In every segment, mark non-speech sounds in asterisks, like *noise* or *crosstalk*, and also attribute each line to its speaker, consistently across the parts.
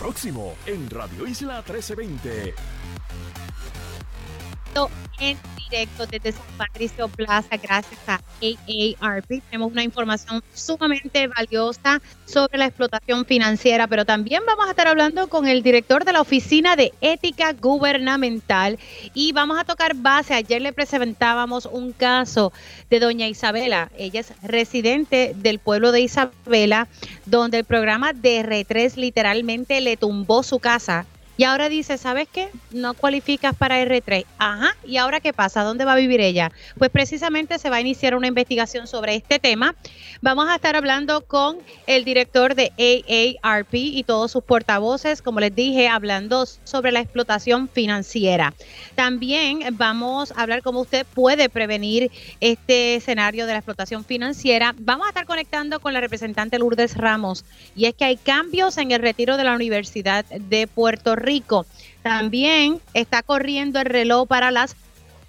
Speaker 1: próximo en Radio Isla 1320
Speaker 2: en directo desde San Patricio Plaza gracias a AARP. Tenemos una información sumamente valiosa sobre la explotación financiera, pero también vamos a estar hablando con el director de la Oficina de Ética Gubernamental y vamos a tocar base. Ayer le presentábamos un caso de doña Isabela. Ella es residente del pueblo de Isabela, donde el programa de R3 literalmente le tumbó su casa y ahora dice, ¿sabes qué? No cualificas para R3. Ajá. ¿Y ahora qué pasa? ¿Dónde va a vivir ella? Pues precisamente se va a iniciar una investigación sobre este tema. Vamos a estar hablando con el director de AARP y todos sus portavoces, como les dije, hablando sobre la explotación financiera. También vamos a hablar cómo usted puede prevenir este escenario de la explotación financiera. Vamos a estar conectando con la representante Lourdes Ramos. Y es que hay cambios en el retiro de la Universidad de Puerto Rico también está corriendo el reloj para las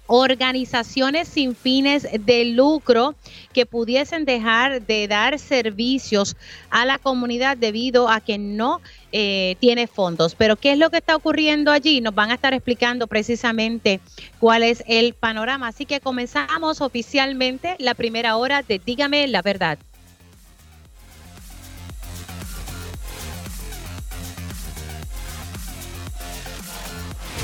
Speaker 2: organizaciones sin fines de lucro que pudiesen dejar de dar servicios a la comunidad debido a que no eh, tiene fondos. Pero ¿qué es lo que está ocurriendo allí? Nos van a estar explicando precisamente cuál es el panorama. Así que comenzamos oficialmente la primera hora de Dígame la verdad.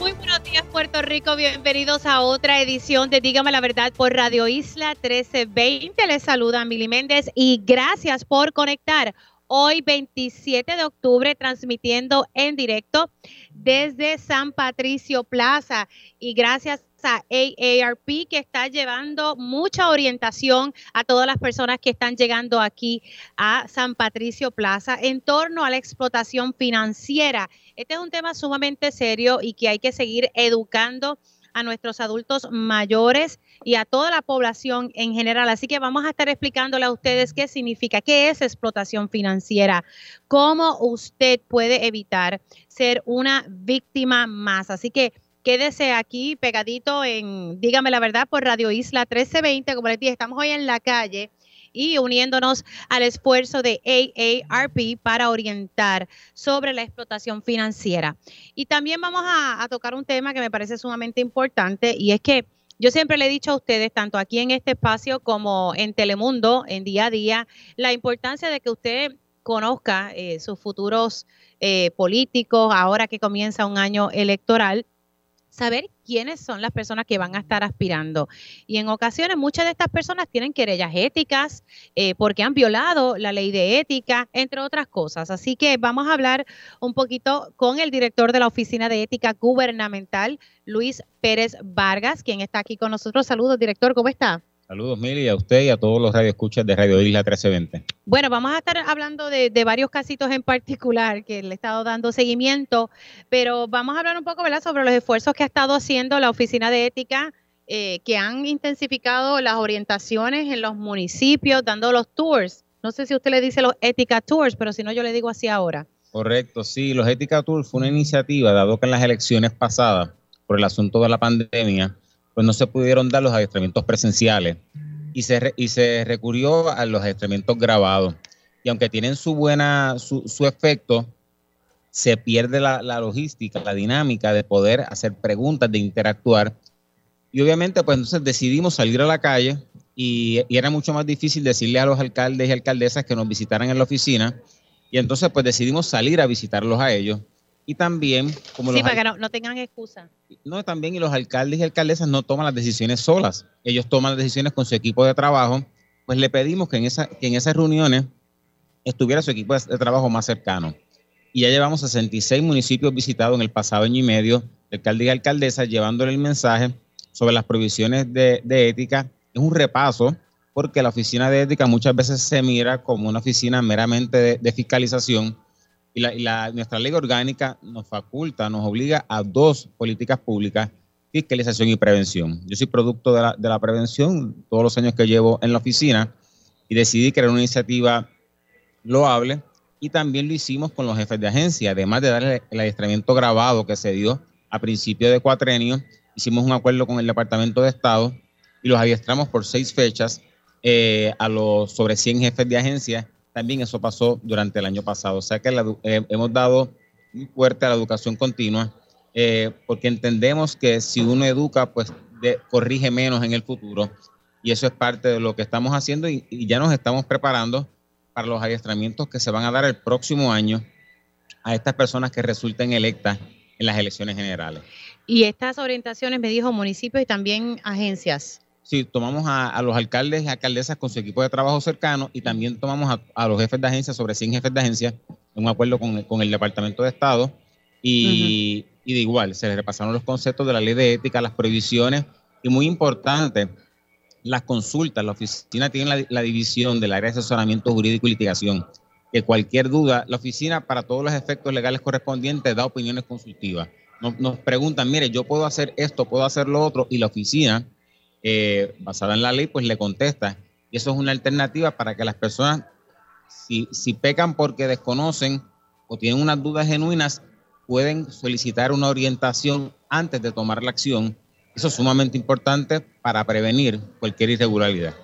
Speaker 2: Muy buenos días Puerto Rico, bienvenidos a otra edición de Dígame la Verdad por Radio Isla 1320. Les saluda Mili Méndez y gracias por conectar hoy 27 de octubre transmitiendo en directo desde San Patricio Plaza y gracias a AARP que está llevando mucha orientación a todas las personas que están llegando aquí a San Patricio Plaza en torno a la explotación financiera. Este es un tema sumamente serio y que hay que seguir educando a nuestros adultos mayores y a toda la población en general. Así que vamos a estar explicándole a ustedes qué significa, qué es explotación financiera, cómo usted puede evitar ser una víctima más. Así que Quédese aquí pegadito en Dígame la verdad por Radio Isla 1320. Como les dije, estamos hoy en la calle y uniéndonos al esfuerzo de AARP para orientar sobre la explotación financiera. Y también vamos a, tocar un tema que me parece sumamente importante y es que yo siempre le he dicho a ustedes, tanto aquí en este espacio como en Telemundo, en día a día, la importancia de que usted conozca eh, sus futuros eh, políticos ahora que comienza un año electoral saber quiénes son las personas que van a estar aspirando. Y en ocasiones muchas de estas personas tienen querellas éticas eh, porque han violado la ley de ética, entre otras cosas. Así que vamos a hablar un poquito con el director de la Oficina de Ética Gubernamental, Luis Pérez Vargas, quien está aquí con nosotros. Saludos, director, ¿cómo está?
Speaker 3: Saludos, Mili, a usted y a todos los radioescuchas de Radio Isla 1320.
Speaker 2: Bueno, vamos a estar hablando de, varios casitos en particular que le he estado dando seguimiento, pero vamos a hablar un poco ¿verdad? sobre los esfuerzos que ha estado haciendo la Oficina de Ética, eh, que han intensificado las orientaciones en los municipios, dando los tours. No sé si usted le dice los Ética Tours, pero si no, yo le digo así ahora.
Speaker 3: Correcto, sí, los Ética Tours fue una iniciativa, dado que en las elecciones pasadas, por el asunto de la pandemia, pues no se pudieron dar los adiestramientos presenciales y se, y se recurrió a los adiestramientos grabados. Y aunque tienen su buena, su, efecto, se pierde la, logística, la dinámica de poder hacer preguntas, de interactuar. Y obviamente, pues entonces decidimos salir a la calle y, y, era mucho más difícil decirle a los alcaldes y alcaldesas que nos visitaran en la oficina. Y entonces, pues decidimos salir a visitarlos a ellos. Y también,
Speaker 2: como sí, para que no, tengan excusa.
Speaker 3: No, también, y los alcaldes y alcaldesas no toman las decisiones solas. Ellos toman las decisiones con su equipo de trabajo. Pues le pedimos que en, esa, que en esas reuniones estuviera su equipo de trabajo más cercano. Y ya llevamos 66 municipios visitados en el pasado año y medio, alcaldes y alcaldesas, llevándole el mensaje sobre las provisiones de, ética. Es un repaso, porque la oficina de ética muchas veces se mira como una oficina meramente de fiscalización Y, la, nuestra ley orgánica nos faculta, nos obliga a dos políticas públicas, fiscalización y prevención. Yo soy producto de la, de la prevención todos los años que llevo en la oficina y decidí crear una iniciativa loable y también lo hicimos con los jefes de agencia, además de darle el adiestramiento grabado que se dio a principio de cuatrenio, hicimos un acuerdo con el Departamento de Estado y los adiestramos por seis fechas eh, a los sobre 100 jefes de agencia. También eso pasó durante el año pasado. O sea que eh, hemos dado muy fuerte a la educación continua, eh, porque entendemos que si uno educa, pues corrige menos en el futuro. Y eso es parte de lo que estamos haciendo y, y ya nos estamos preparando para los adiestramientos que se van a dar el próximo año a estas personas que resulten electas en las elecciones generales.
Speaker 2: Y estas orientaciones, me dijo, municipios y también agencias.
Speaker 3: Sí, tomamos a, los alcaldes y alcaldesas con su equipo de trabajo cercano y también tomamos a, los jefes de agencia, sobre 100 jefes de agencia, en un acuerdo con, el Departamento de Estado. Y, y, de igual, se les repasaron los conceptos de la ley de ética, las prohibiciones y muy importante, las consultas. La oficina tiene la, división del área de asesoramiento jurídico y litigación. Que cualquier duda, la oficina para todos los efectos legales correspondientes da opiniones consultivas. Nos, preguntan, mire, yo puedo hacer esto, puedo hacer lo otro, y la oficina, eh, basada en la ley, pues le contesta. Y eso es una alternativa para que las personas, si, si pecan porque desconocen o tienen unas dudas genuinas, pueden solicitar una orientación antes de tomar la acción eso es sumamente importante para prevenir cualquier irregularidad.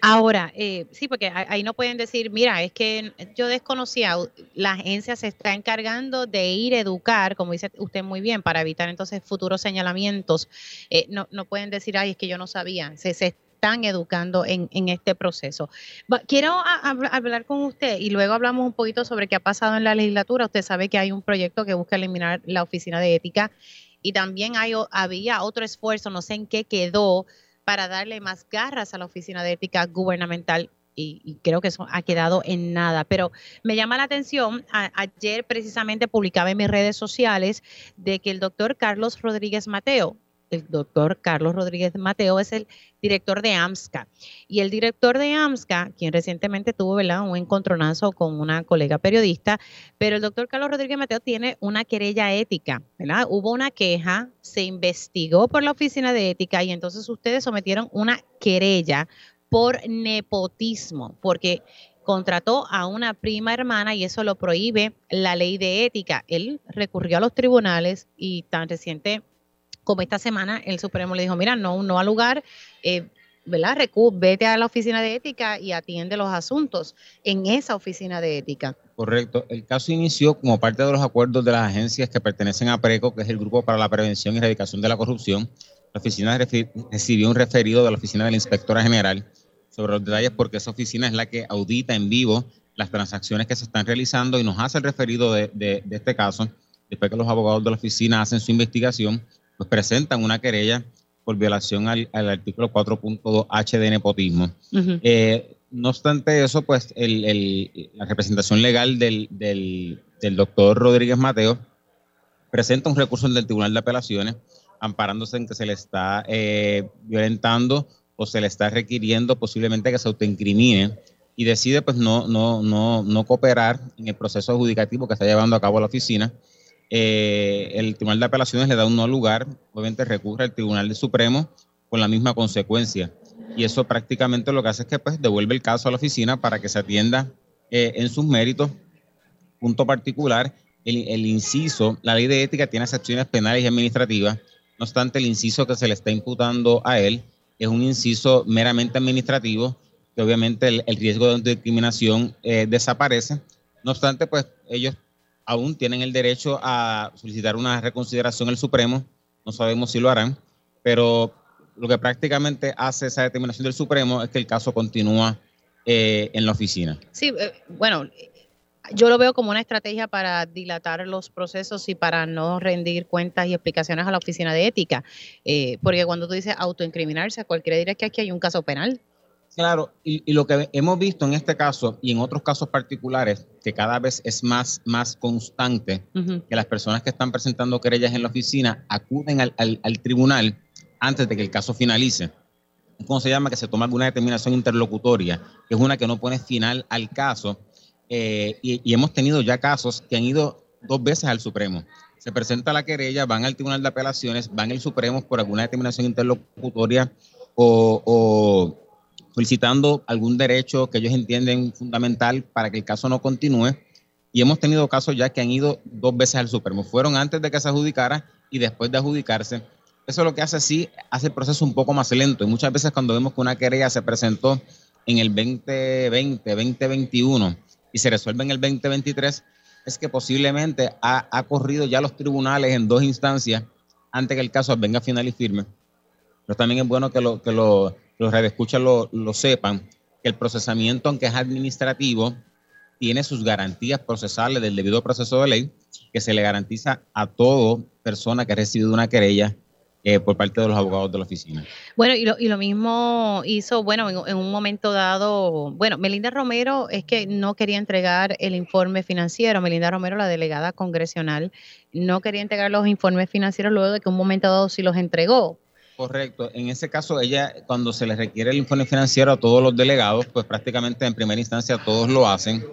Speaker 2: Ahora, eh, sí, porque ahí no pueden decir, mira, es que yo desconocía, la agencia se está encargando de ir a educar, como dice usted muy bien, para evitar entonces futuros señalamientos. Eh, no, no pueden decir, ay, es que yo no sabía, se, se están educando en, en este proceso. Quiero hablar con usted y luego hablamos un poquito sobre qué ha pasado en la legislatura. Usted sabe que hay un proyecto que busca eliminar la oficina de ética y también hay, había otro esfuerzo, no sé en qué quedó, para darle más garras a la Oficina de Ética Gubernamental y, creo que eso ha quedado en nada. Pero me llama la atención, ayer precisamente publicaba en mis redes sociales de que el doctor Carlos Rodríguez Mateo, el doctor Carlos Rodríguez Mateo es el director de AMSCA. Y el director de AMSCA, quien recientemente tuvo un encontronazo con una colega periodista, pero el doctor Carlos Rodríguez Mateo tiene una querella ética, ¿verdad? Hubo una queja, se investigó por la oficina de ética y entonces ustedes sometieron una querella por nepotismo, porque contrató a una prima hermana y eso lo prohíbe la ley de ética. Él recurrió a los tribunales y tan reciente como esta semana el Supremo le dijo, mira, no, no al lugar, eh, ¿verdad? Recu vete a la oficina de ética y atiende los asuntos en esa oficina de ética.
Speaker 3: Correcto. El caso inició como parte de los acuerdos de las agencias que pertenecen a PRECO, que es el Grupo para la Prevención y Erradicación de la Corrupción. La oficina recibió un referido de la oficina de la Inspectora General sobre los detalles porque esa oficina es la que audita en vivo las transacciones que se están realizando y nos hace el referido de, de este caso después que los abogados de la oficina hacen su investigación pues presentan una querella por violación al, artículo 4.2H de nepotismo. Eh, no obstante eso, pues la representación legal del, doctor Rodríguez Mateo presenta un recurso en el Tribunal de Apelaciones amparándose en que se le está eh, violentando o se le está requiriendo posiblemente que se autoincrimine y decide pues no, no, no, no cooperar en el proceso adjudicativo que está llevando a cabo la oficina eh, el Tribunal de Apelaciones le da un no lugar, obviamente recurre al Tribunal Supremo con la misma consecuencia. Y eso prácticamente lo que hace es que pues, devuelve el caso a la oficina para que se atienda eh, en sus méritos. Punto particular, el, inciso, la ley de ética tiene secciones penales y administrativas, no obstante el inciso que se le está imputando a él es un inciso meramente administrativo, que obviamente el, riesgo de discriminación eh, desaparece. No obstante, pues ellos aún tienen el derecho a solicitar una reconsideración el Supremo, no sabemos si lo harán, pero lo que prácticamente hace esa determinación del Supremo es que el caso continúa eh, en la oficina.
Speaker 2: Sí, eh, bueno, yo lo veo como una estrategia para dilatar los procesos y para no rendir cuentas y explicaciones a la oficina de ética, eh, porque cuando tú dices autoincriminarse, cualquiera dirá que aquí hay un caso penal.
Speaker 3: Claro, y, lo que hemos visto en este caso y en otros casos particulares, que cada vez es más, más constante, que las personas que están presentando querellas en la oficina acuden al, tribunal antes de que el caso finalice. ¿Cómo se llama? Que se toma alguna determinación interlocutoria, que es una que no pone final al caso eh, y, hemos tenido ya casos que han ido dos veces al Supremo. Se presenta la querella, van al Tribunal de Apelaciones, van al Supremo por alguna determinación interlocutoria o, solicitando algún derecho que ellos entienden fundamental para que el caso no continúe. Y hemos tenido casos ya que han ido dos veces al Supremo. Fueron antes de que se adjudicara y después de adjudicarse. Eso lo que hace sí, hace el proceso un poco más lento. Y muchas veces cuando vemos que una querella se presentó en el 2020, 2021 y se resuelve en el 2023, es que posiblemente ha, corrido ya los tribunales en dos instancias antes que el caso venga final y firme. Pero también es bueno que, lo, que los redescuchas lo, lo sepan, que el procesamiento, aunque es administrativo, tiene sus garantías procesales del debido proceso de ley, que se le garantiza a toda persona que ha recibido una querella eh, por parte de los abogados de la oficina.
Speaker 2: Bueno, y lo, y lo mismo hizo, bueno, en, un momento dado, bueno, Melinda Romero es que no quería entregar el informe financiero, Melinda Romero, la delegada congresional, no quería entregar los informes financieros luego de que un momento dado sí los entregó.
Speaker 3: Correcto, en ese caso ella, cuando se le requiere el informe financiero a todos los delegados, pues prácticamente en primera instancia todos lo hacen.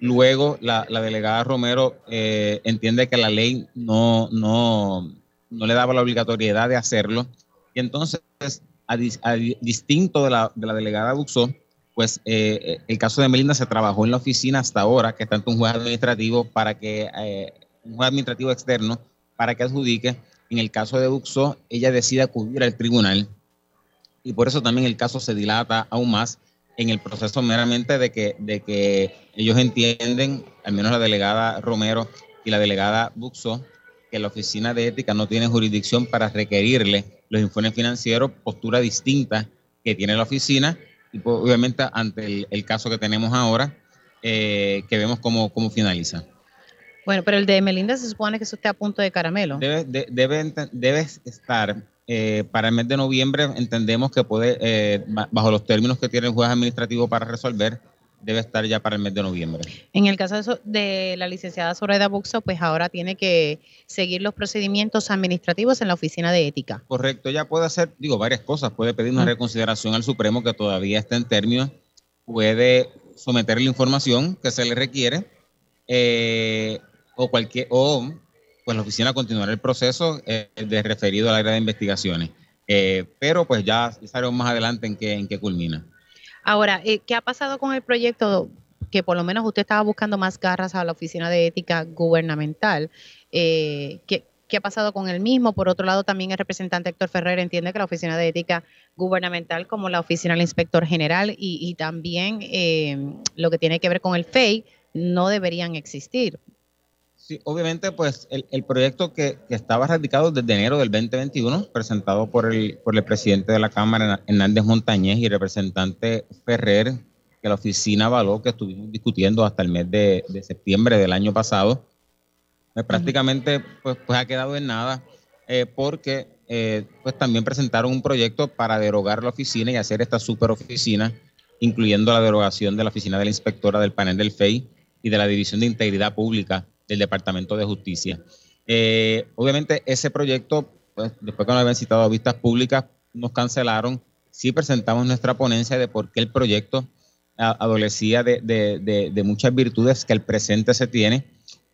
Speaker 3: Luego la, delegada Romero eh, entiende que la ley no, no, no le daba la obligatoriedad de hacerlo. Y entonces, a, distinto de la, de la delegada Buxó, pues eh, el caso de Melinda se trabajó en la oficina hasta ahora, que está ante un juez administrativo para que, eh, un juez administrativo externo, para que adjudique. En el caso de Buxó, ella decide acudir al tribunal y por eso también el caso se dilata aún más en el proceso meramente de que, de que ellos entienden, al menos la delegada Romero y la delegada Buxó, que la Oficina de Ética no tiene jurisdicción para requerirle los informes financieros, postura distinta que tiene la oficina y pues, obviamente ante el, caso que tenemos ahora, eh, que vemos cómo, cómo finaliza.
Speaker 2: Bueno, pero el de Melinda se supone que eso esté a punto de caramelo.
Speaker 3: Debe, debe, estar eh, para el mes de noviembre, entendemos que puede, eh, bajo los términos que tiene el juez administrativo para resolver, debe estar ya para el mes de noviembre.
Speaker 2: En el caso de, la licenciada Soraya Buxo, pues ahora tiene que seguir los procedimientos administrativos en la oficina de ética.
Speaker 3: Correcto, ella puede hacer, digo, varias cosas. Puede pedir una reconsideración al Supremo que todavía está en términos, puede someter la información que se le requiere eh, o cualquier o pues la oficina continuará el proceso eh, de referido al área de investigaciones. Eh, pero pues ya sabemos más adelante en qué, en qué culmina.
Speaker 2: Ahora, eh, ¿qué ha pasado con el proyecto? Que por lo menos usted estaba buscando más garras a la Oficina de Ética Gubernamental. Eh, ¿qué, ha pasado con el mismo? Por otro lado, también el representante Héctor Ferrer entiende que la Oficina de Ética Gubernamental, como la Oficina del Inspector General y, también eh, lo que tiene que ver con el FEI, no deberían existir.
Speaker 3: Sí, obviamente, pues el, proyecto que, estaba radicado desde enero del 2021, presentado por el, por el presidente de la Cámara, Hernández Montañez, y representante Ferrer, que la oficina avaló, que estuvimos discutiendo hasta el mes de, septiembre del año pasado, pues, prácticamente pues, pues ha quedado en nada, eh, porque eh, pues también presentaron un proyecto para derogar la oficina y hacer esta superoficina, incluyendo la derogación de la oficina de la inspectora del panel del FEI y de la División de Integridad Pública del Departamento de Justicia. Eh, obviamente ese proyecto, pues, después que nos habían citado a vistas públicas, nos cancelaron. Sí presentamos nuestra ponencia de por qué el proyecto adolecía de, de, muchas virtudes que el presente se tiene,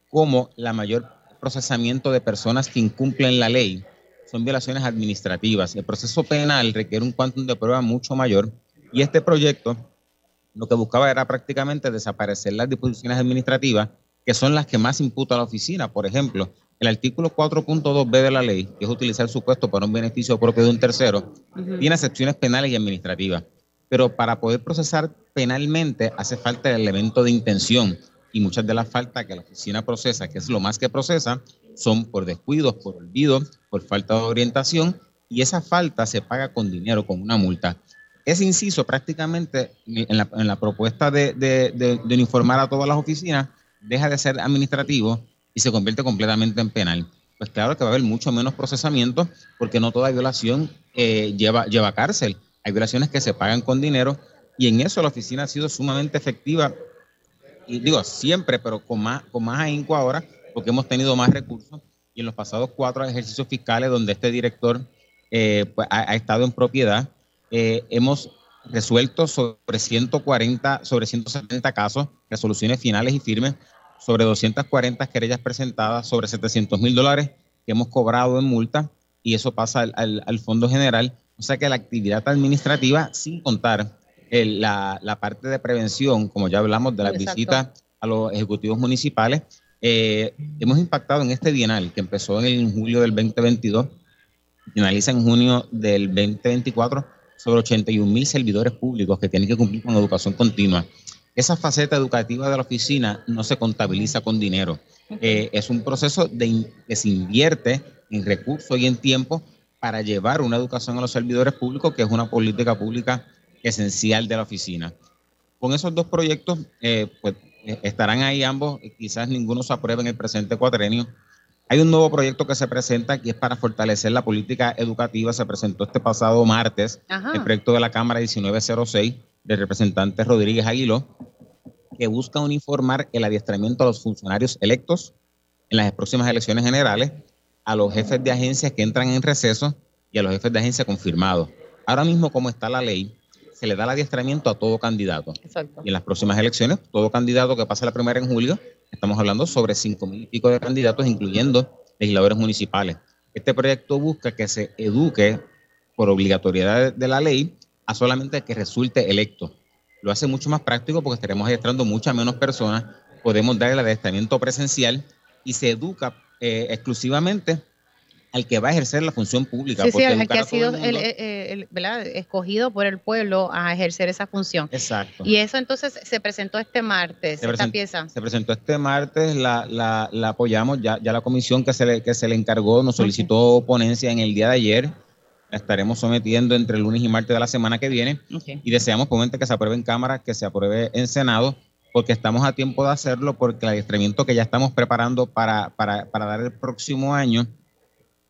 Speaker 3: como la mayor procesamiento de personas que incumplen la ley son violaciones administrativas. El proceso penal requiere un cuantum de prueba mucho mayor y este proyecto lo que buscaba era prácticamente desaparecer las disposiciones administrativas que son las que más imputa a la oficina. Por ejemplo, el artículo 4.2b de la ley, que es utilizar su puesto para un beneficio propio de un tercero, tiene excepciones penales y administrativas. Pero para poder procesar penalmente hace falta el elemento de intención. Y muchas de las faltas que la oficina procesa, que es lo más que procesa, son por descuidos, por olvido, por falta de orientación. Y esa falta se paga con dinero, con una multa. Ese inciso prácticamente en la, propuesta de, de uniformar a todas las oficinas deja de ser administrativo y se convierte completamente en penal. Pues claro que va a haber mucho menos procesamiento porque no toda violación eh, lleva, lleva cárcel. Hay violaciones que se pagan con dinero y en eso la oficina ha sido sumamente efectiva. Y digo, siempre, pero con más, con más ahínco ahora porque hemos tenido más recursos y en los pasados cuatro ejercicios fiscales donde este director eh, pues, ha, estado en propiedad, eh, hemos resueltos sobre 140, sobre 170 casos, resoluciones finales y firmes, sobre 240 querellas presentadas, sobre 700 mil dólares que hemos cobrado en multa y eso pasa al, Fondo General. O sea que la actividad administrativa, sin contar la, parte de prevención, como ya hablamos de las visitas a los ejecutivos municipales, eh, hemos impactado en este bienal que empezó en julio del 2022, finaliza en junio del 2024, sobre 81 mil servidores públicos que tienen que cumplir con educación continua. Esa faceta educativa de la oficina no se contabiliza con dinero. Eh, es un proceso de, que se invierte en recursos y en tiempo para llevar una educación a los servidores públicos, que es una política pública esencial de la oficina. Con esos dos proyectos, eh, pues eh, estarán ahí ambos, quizás ninguno se apruebe en el presente cuatrenio. Hay un nuevo proyecto que se presenta que es para fortalecer la política educativa. Se presentó este pasado martes, el proyecto de la Cámara 1906 del representante Rodríguez Aguiló, que busca uniformar el adiestramiento a los funcionarios electos en las próximas elecciones generales, a los jefes de agencias que entran en receso y a los jefes de agencia confirmados. Ahora mismo, como está la ley, se le da el adiestramiento a todo candidato. Y en las próximas elecciones, todo candidato que pase la primera en julio, estamos hablando sobre cinco mil y pico de candidatos, incluyendo legisladores municipales. Este proyecto busca que se eduque por obligatoriedad de la ley a solamente que resulte electo. Lo hace mucho más práctico porque estaremos adiestrando muchas menos personas, podemos dar el adiestramiento presencial y se educa eh, exclusivamente al que va a ejercer la función pública.
Speaker 2: Sí, sí, al que ha sido escogido por el pueblo a ejercer esa función.
Speaker 3: Exacto.
Speaker 2: Y eso entonces se presentó este martes, se esta pieza.
Speaker 3: Se presentó este martes, la, la, la, apoyamos, ya, ya la comisión que se, le, que se le encargó nos solicitó ponencia en el día de ayer la estaremos sometiendo entre el lunes y martes de la semana que viene y deseamos que se apruebe en Cámara, que se apruebe en Senado, porque estamos a tiempo de hacerlo, porque el adiestramiento que ya estamos preparando para, para, para dar el próximo año,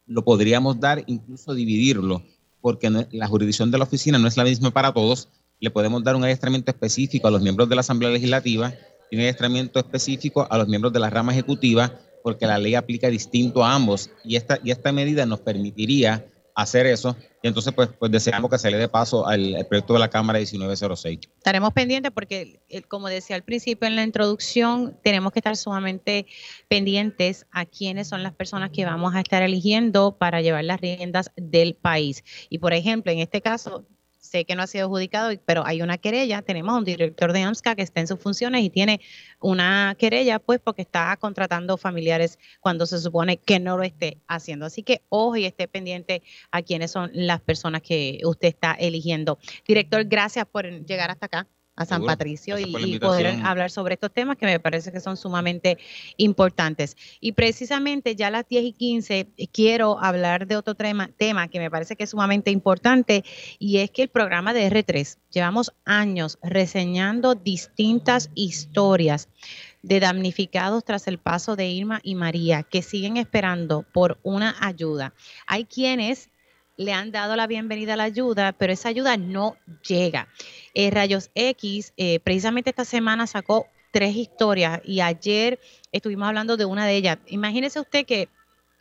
Speaker 3: lo podríamos dar, incluso dividirlo, porque la jurisdicción de la oficina no es la misma para todos. Le podemos dar un adiestramiento específico a los miembros de la Asamblea Legislativa y un adiestramiento específico a los miembros de la rama ejecutiva, porque la ley aplica distinto a ambos. Y esta, y esta medida nos permitiría hacer eso. Y entonces, pues, pues deseamos que se le dé paso al, proyecto de la Cámara 1906.
Speaker 2: Estaremos pendientes porque, eh, como decía al principio en la introducción, tenemos que estar sumamente pendientes a quiénes son las personas que vamos a estar eligiendo para llevar las riendas del país. Y, por ejemplo, en este caso, sé que no ha sido adjudicado, pero hay una querella. Tenemos un director de AMSCA que está en sus funciones y tiene una querella, pues, porque está contratando familiares cuando se supone que no lo esté haciendo. Así que ojo y esté pendiente a quiénes son las personas que usted está eligiendo. Director, gracias por llegar hasta acá a San Patricio y, poder hablar sobre estos temas que me parece que son sumamente importantes. Y precisamente ya a las 10 y 15 quiero hablar de otro tema, tema que me parece que es sumamente importante y es que el programa de R3, llevamos años reseñando distintas historias de damnificados tras el paso de Irma y María que siguen esperando por una ayuda. Hay quienes le han dado la bienvenida a la ayuda, pero esa ayuda no llega. Eh, Rayos X, eh, precisamente esta semana sacó tres historias y ayer estuvimos hablando de una de ellas. Imagínese usted que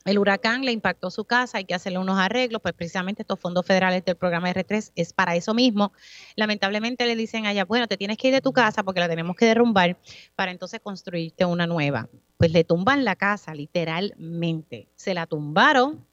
Speaker 2: el huracán le impactó su casa, hay que hacerle unos arreglos, pues precisamente estos fondos federales del programa R3 es para eso mismo. Lamentablemente le dicen allá, bueno, te tienes que ir de tu casa porque la tenemos que derrumbar para entonces construirte una nueva. Pues le tumban la casa, literalmente. Se la tumbaron,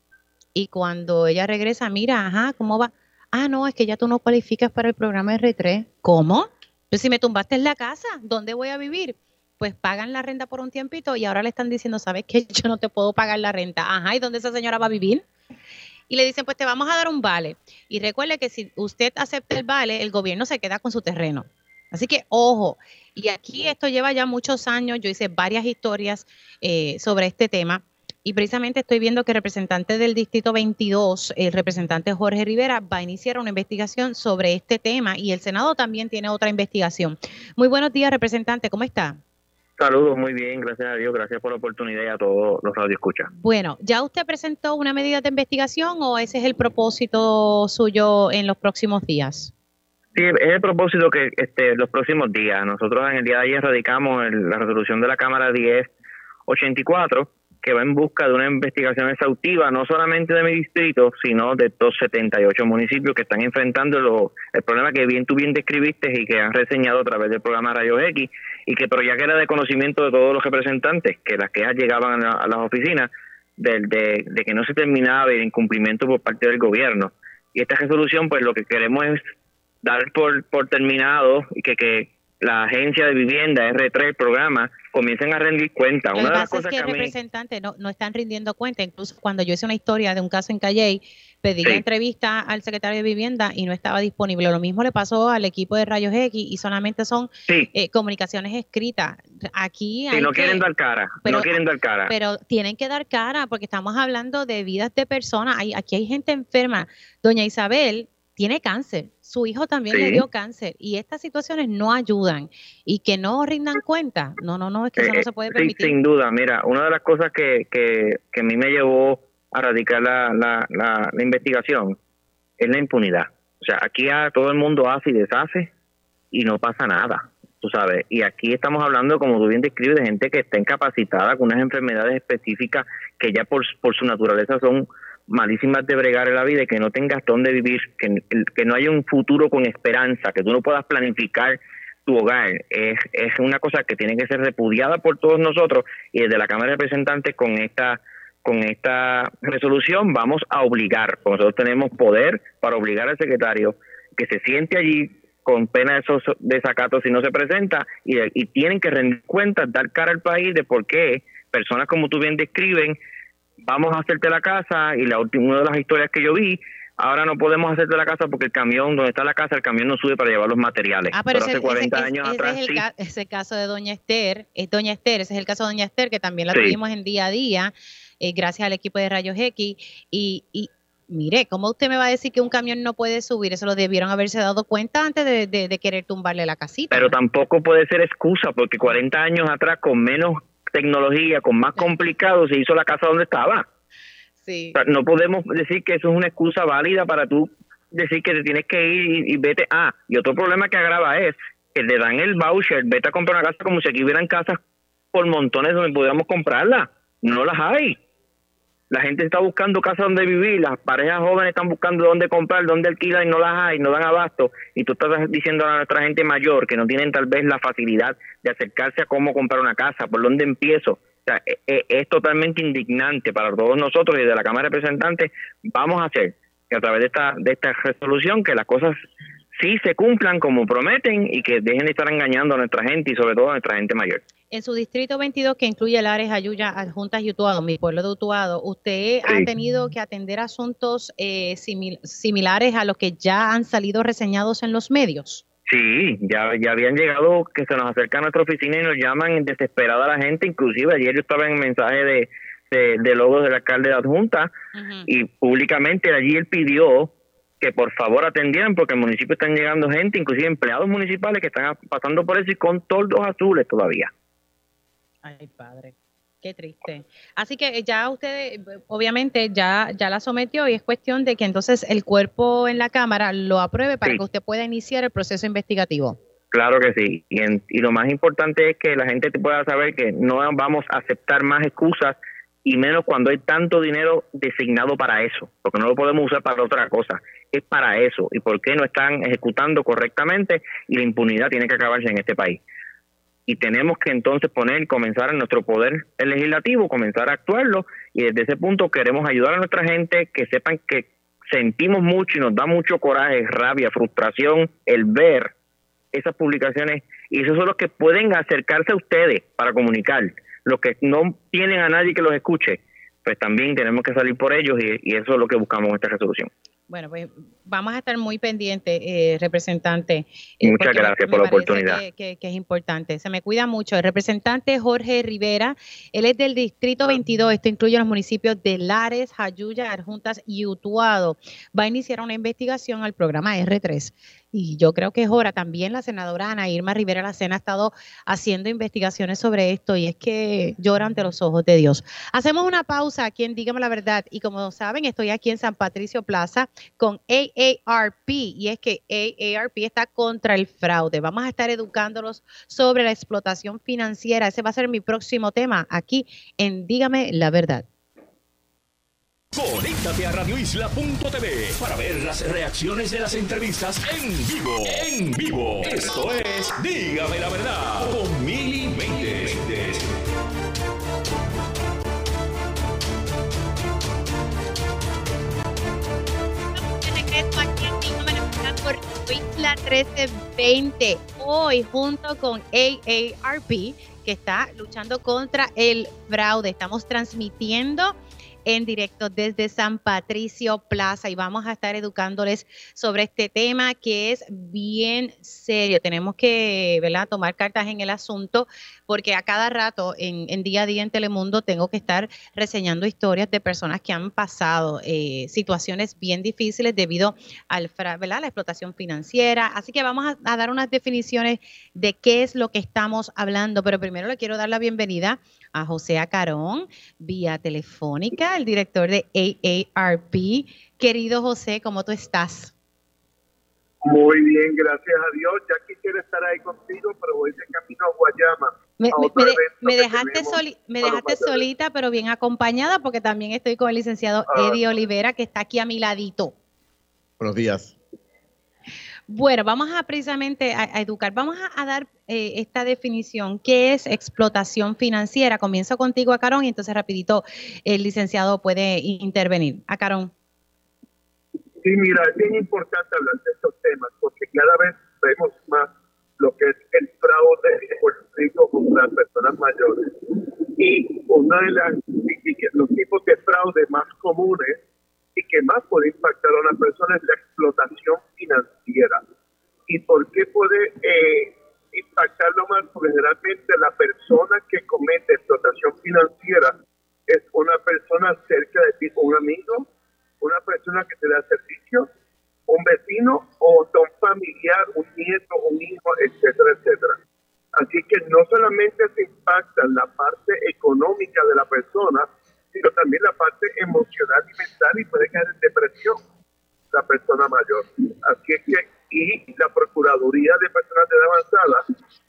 Speaker 2: y cuando ella regresa, mira, ajá, ¿cómo va? Ah, no, es que ya tú no cualificas para el programa R3. ¿Cómo? Pues si me tumbaste en la casa, ¿dónde voy a vivir? Pues pagan la renta por un tiempito y ahora le están diciendo, ¿sabes qué? *laughs* Yo no te puedo pagar la renta. Ajá, ¿y dónde esa señora va a vivir? Y le dicen, pues te vamos a dar un vale. Y recuerde que si usted acepta el vale, el gobierno se queda con su terreno. Así que ojo, y aquí esto lleva ya muchos años, yo hice varias historias eh, sobre este tema y precisamente estoy viendo que el representante del Distrito 22, el representante Jorge Rivera, va a iniciar una investigación sobre este tema y el Senado también tiene otra investigación. Muy buenos días, representante, ¿cómo está?
Speaker 4: Saludos, muy bien, gracias a Dios, gracias por la oportunidad y a todos los radioescuchas.
Speaker 2: Bueno, ¿ya usted presentó una medida de investigación o ese es el propósito suyo en los próximos días?
Speaker 4: Sí, es el propósito que este, los próximos días. Nosotros en el día de ayer radicamos la resolución de la Cámara 1084 que va en busca de una investigación exhaustiva, no solamente de mi distrito, sino de estos 78 municipios que están enfrentando el problema que bien tú bien describiste y que han reseñado a través del programa Rayos X, y que pero ya que era de conocimiento de todos los representantes, que las quejas llegaban a, las oficinas, de, de, que no se terminaba el incumplimiento por parte del gobierno. Y esta resolución, pues lo que queremos es dar por, por terminado y que, que la agencia de vivienda, R3, el programa, comiencen a rendir cuenta.
Speaker 2: Una de las cosas es que, representantes no, no están rindiendo cuenta. Incluso cuando yo hice una historia de un caso en Calley, pedí la entrevista al secretario de vivienda y no estaba disponible. Lo mismo le pasó al equipo de Rayos X y solamente son eh, comunicaciones escritas. Aquí
Speaker 4: no quieren dar cara, pero, no quieren dar cara.
Speaker 2: Pero tienen que dar cara porque estamos hablando de vidas de personas. Hay, aquí hay gente enferma. Doña Isabel tiene cáncer, su hijo también le dio cáncer y estas situaciones no ayudan y que no rindan cuenta, no, no, no, es que eso no eh, se puede permitir.
Speaker 4: sin duda, mira, una de las cosas que, que, que a mí me llevó a radicar la, la, la, investigación es la impunidad. O sea, aquí a, todo el mundo hace y deshace y no pasa nada, tú sabes. Y aquí estamos hablando, como tú bien describes, de gente que está incapacitada con unas enfermedades específicas que ya por, por su naturaleza son malísimas de bregar en la vida y que no tengas dónde vivir, que, que no haya un futuro con esperanza, que tú no puedas planificar tu hogar, es, es una cosa que tiene que ser repudiada por todos nosotros y desde la Cámara de Representantes con esta con esta resolución vamos a obligar, nosotros tenemos poder para obligar al secretario que se siente allí con pena de esos desacatos si no se presenta y, y tienen que rendir cuentas, dar cara al país de por qué personas como tú bien describen vamos a hacerte la casa y la última una de las historias que yo vi ahora no podemos hacerte la casa porque el camión donde está la casa el camión no sube para llevar los materiales
Speaker 2: ah pero, hace 40 años atrás es el, ese caso de doña Esther es doña Esther ese es el caso de doña Esther que también la tuvimos en día a día eh, gracias al equipo de Rayos X y, y mire, ¿cómo usted me va a decir que un camión no puede subir? Eso lo debieron haberse dado cuenta antes de, de querer tumbarle la casita.
Speaker 4: Pero tampoco puede ser excusa, porque 40 años atrás, con menos tecnología, con más complicado, se hizo la casa donde estaba. Sí. no podemos decir que eso es una excusa válida para tú decir que te tienes que ir y, vete. Ah, y otro problema que agrava es que le dan el voucher, vete a comprar una casa como si aquí hubieran casas por montones donde pudiéramos comprarla. No las hay. La gente está buscando casas donde vivir, las parejas jóvenes están buscando dónde comprar, dónde alquilar y no las hay, no dan abasto. Y tú estás diciendo a nuestra gente mayor que no tienen tal vez la facilidad de acercarse a cómo comprar una casa, por dónde empiezo. O sea, es, e, es totalmente indignante para todos nosotros y de la Cámara de Representantes vamos a hacer que a través de esta, de esta resolución que las cosas sí se cumplan como prometen y que dejen de estar engañando a nuestra gente y sobre todo a nuestra gente mayor.
Speaker 2: En su distrito 22, que incluye Lares, Ayuya, Adjuntas y Utuado, mi pueblo de Utuado, ¿usted ha tenido que atender asuntos eh, similares a los que ya han salido reseñados en los medios?
Speaker 4: Sí, ya, ya habían llegado que se nos acerca a nuestra oficina y nos llaman desesperada la gente. Inclusive ayer yo estaba en mensaje de, de, logos del alcalde de Adjunta y públicamente allí él pidió que por favor atendieran porque el municipio están llegando gente, inclusive empleados municipales que están pasando por eso y con toldos azules todavía.
Speaker 2: Ay, padre. Qué triste. Así que ya usted, obviamente, ya, ya la sometió y es cuestión de que entonces el cuerpo en la Cámara lo apruebe para que usted pueda iniciar el proceso investigativo.
Speaker 4: Claro que sí. Y, y lo más importante es que la gente pueda saber que no vamos a aceptar más excusas y menos cuando hay tanto dinero designado para eso, porque no lo podemos usar para otra cosa, es para eso. ¿Y por qué no están ejecutando correctamente? Y la impunidad tiene que acabarse en este país. Y tenemos que entonces poner, comenzar en nuestro poder legislativo, comenzar a actuarlo, y desde ese punto queremos ayudar a nuestra gente que sepan que sentimos mucho y nos da mucho coraje, rabia, frustración el ver esas publicaciones, y esos son los que pueden acercarse a ustedes para comunicar los que no tienen a nadie que los escuche, pues también tenemos que salir por ellos y, eso es lo que buscamos en esta resolución.
Speaker 2: Bueno, pues vamos a estar muy pendientes, eh, representante.
Speaker 4: Eh, Muchas gracias por la oportunidad.
Speaker 2: Que, es importante. Se me cuida mucho. El representante Jorge Rivera, él es del Distrito 22, esto incluye los municipios de Lares, Jayuya, Arjuntas y Utuado. Va a iniciar una investigación al programa R3 y yo creo que es hora. También la senadora Ana Irma Rivera Lacena ha estado haciendo investigaciones sobre esto y es que llora ante los ojos de Dios. Hacemos una pausa aquí en Dígame la Verdad y como saben, estoy aquí en San Patricio Plaza con AARP y es que AARP está contra el fraude. Vamos a estar educándolos sobre la explotación financiera. Ese va a ser mi próximo tema aquí en Dígame la verdad.
Speaker 1: Conéctate a radioisla.tv para ver las reacciones de las entrevistas en vivo. En vivo. Esto es Dígame la verdad con Mili
Speaker 2: por Isla 1320. Hoy, junto con AARP, que está luchando contra el fraude, estamos transmitiendo en directo desde San Patricio Plaza y vamos a estar educándoles sobre este tema que es bien serio. Tenemos que ¿verdad? tomar cartas en el asunto porque a cada rato en, día a día en Telemundo tengo que estar reseñando historias de personas que han pasado eh, situaciones bien difíciles debido al, ¿verdad? a la explotación financiera. Así que vamos a, dar unas definiciones de qué es lo que estamos hablando, pero primero le quiero dar la bienvenida a José Acarón vía telefónica, el director de AARP. Querido José, ¿cómo tú estás?
Speaker 5: Muy bien, gracias a Dios. Ya quisiera estar ahí contigo, pero voy de camino a Guayama.
Speaker 2: Me, dejaste, me dejaste solita, pero bien acompañada, porque también estoy con el licenciado ah. Eddie Olivera, que está aquí a mi ladito.
Speaker 3: Buenos días.
Speaker 2: Bueno, vamos a precisamente a, educar, vamos a, dar eh, esta definición. ¿Qué es explotación financiera? Comienzo contigo, Acarón, y entonces rapidito el licenciado puede intervenir. Acarón.
Speaker 5: Sí, mira, es bien importante hablar de estos temas porque cada vez vemos más lo que es el fraude de Puerto contra personas mayores. Y uno de las, los tipos de fraude más comunes y que más puede impactar a una persona es la explotación financiera. ¿Y por qué puede eh, impactarlo más? Porque generalmente la persona que comete explotación financiera es una persona cerca de ti, un amigo, una persona que te da servicio, un vecino o un familiar, un nieto, un hijo, etcétera, etcétera. Así que no solamente se impacta la parte económica de la persona, sino también la parte emocional y mental y puede caer en depresión la persona mayor. Así es que, y la Procuraduría de Personas de Edad Avanzada,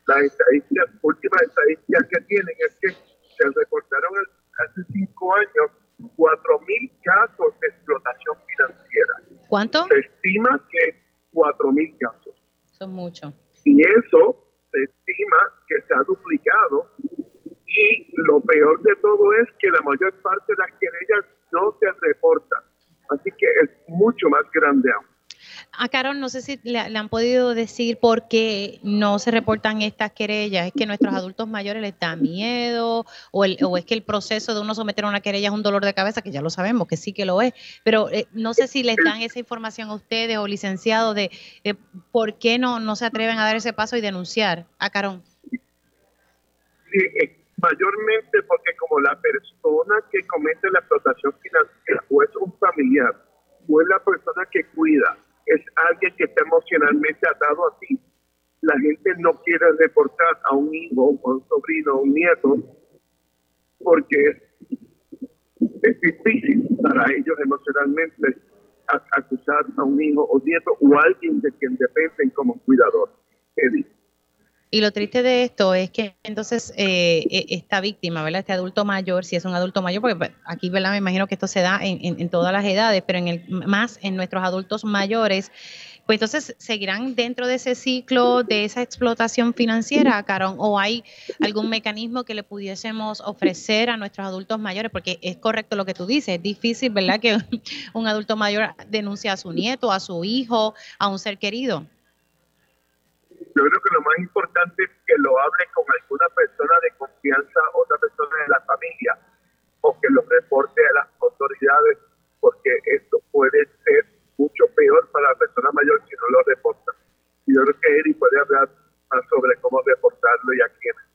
Speaker 5: las estadísticas, últimas estadísticas que tienen es que se reportaron hace cinco años 4.000 casos de explotación financiera.
Speaker 2: ¿Cuánto?
Speaker 5: Se estima que 4.000 casos.
Speaker 2: Son muchos.
Speaker 5: Y eso se estima que se ha duplicado y lo peor de todo es que la mayor parte de las querellas no se reportan. Así que es mucho más grande aún.
Speaker 2: A Carol, no sé si le, han podido decir por qué no se reportan estas querellas. ¿Es que nuestros adultos mayores les da miedo? O, es que el proceso de uno someter a una querella es un dolor de cabeza? Que ya lo sabemos, que sí que lo es. Pero eh, no sé si les dan esa información a ustedes o licenciados de, por qué no, no se atreven a dar ese paso y denunciar. A Carón.
Speaker 5: Sí, eh, mayormente porque como la persona que comete la explotación financiera o es un familiar o es la persona que cuida, es alguien que está emocionalmente atado a ti, la gente no quiere reportar a un hijo, a un sobrino, a un nieto, porque es, difícil para ellos emocionalmente acusar a un hijo o nieto o alguien de quien dependen como cuidador.
Speaker 2: Y lo triste de esto es que entonces eh, e, esta víctima, ¿verdad? Este adulto mayor, si es un adulto mayor, porque pues, aquí, ¿verdad? Me imagino que esto se da en, todas las edades, pero en el, más en nuestros adultos mayores, pues entonces seguirán dentro de ese ciclo de esa explotación financiera, Carón, o hay algún mecanismo que le pudiésemos ofrecer a nuestros adultos mayores, porque es correcto lo que tú dices, es difícil, ¿verdad? Que *laughs* un adulto mayor denuncie a su nieto, a su hijo, a un ser querido.
Speaker 5: Yo creo que lo más importante es que lo hable con alguna persona de confianza, otra persona de la familia, o que lo reporte a las autoridades, porque esto puede ser mucho peor para la persona mayor si no lo reporta. Y yo creo que Eri puede hablar más sobre cómo reportarlo y a quiénes.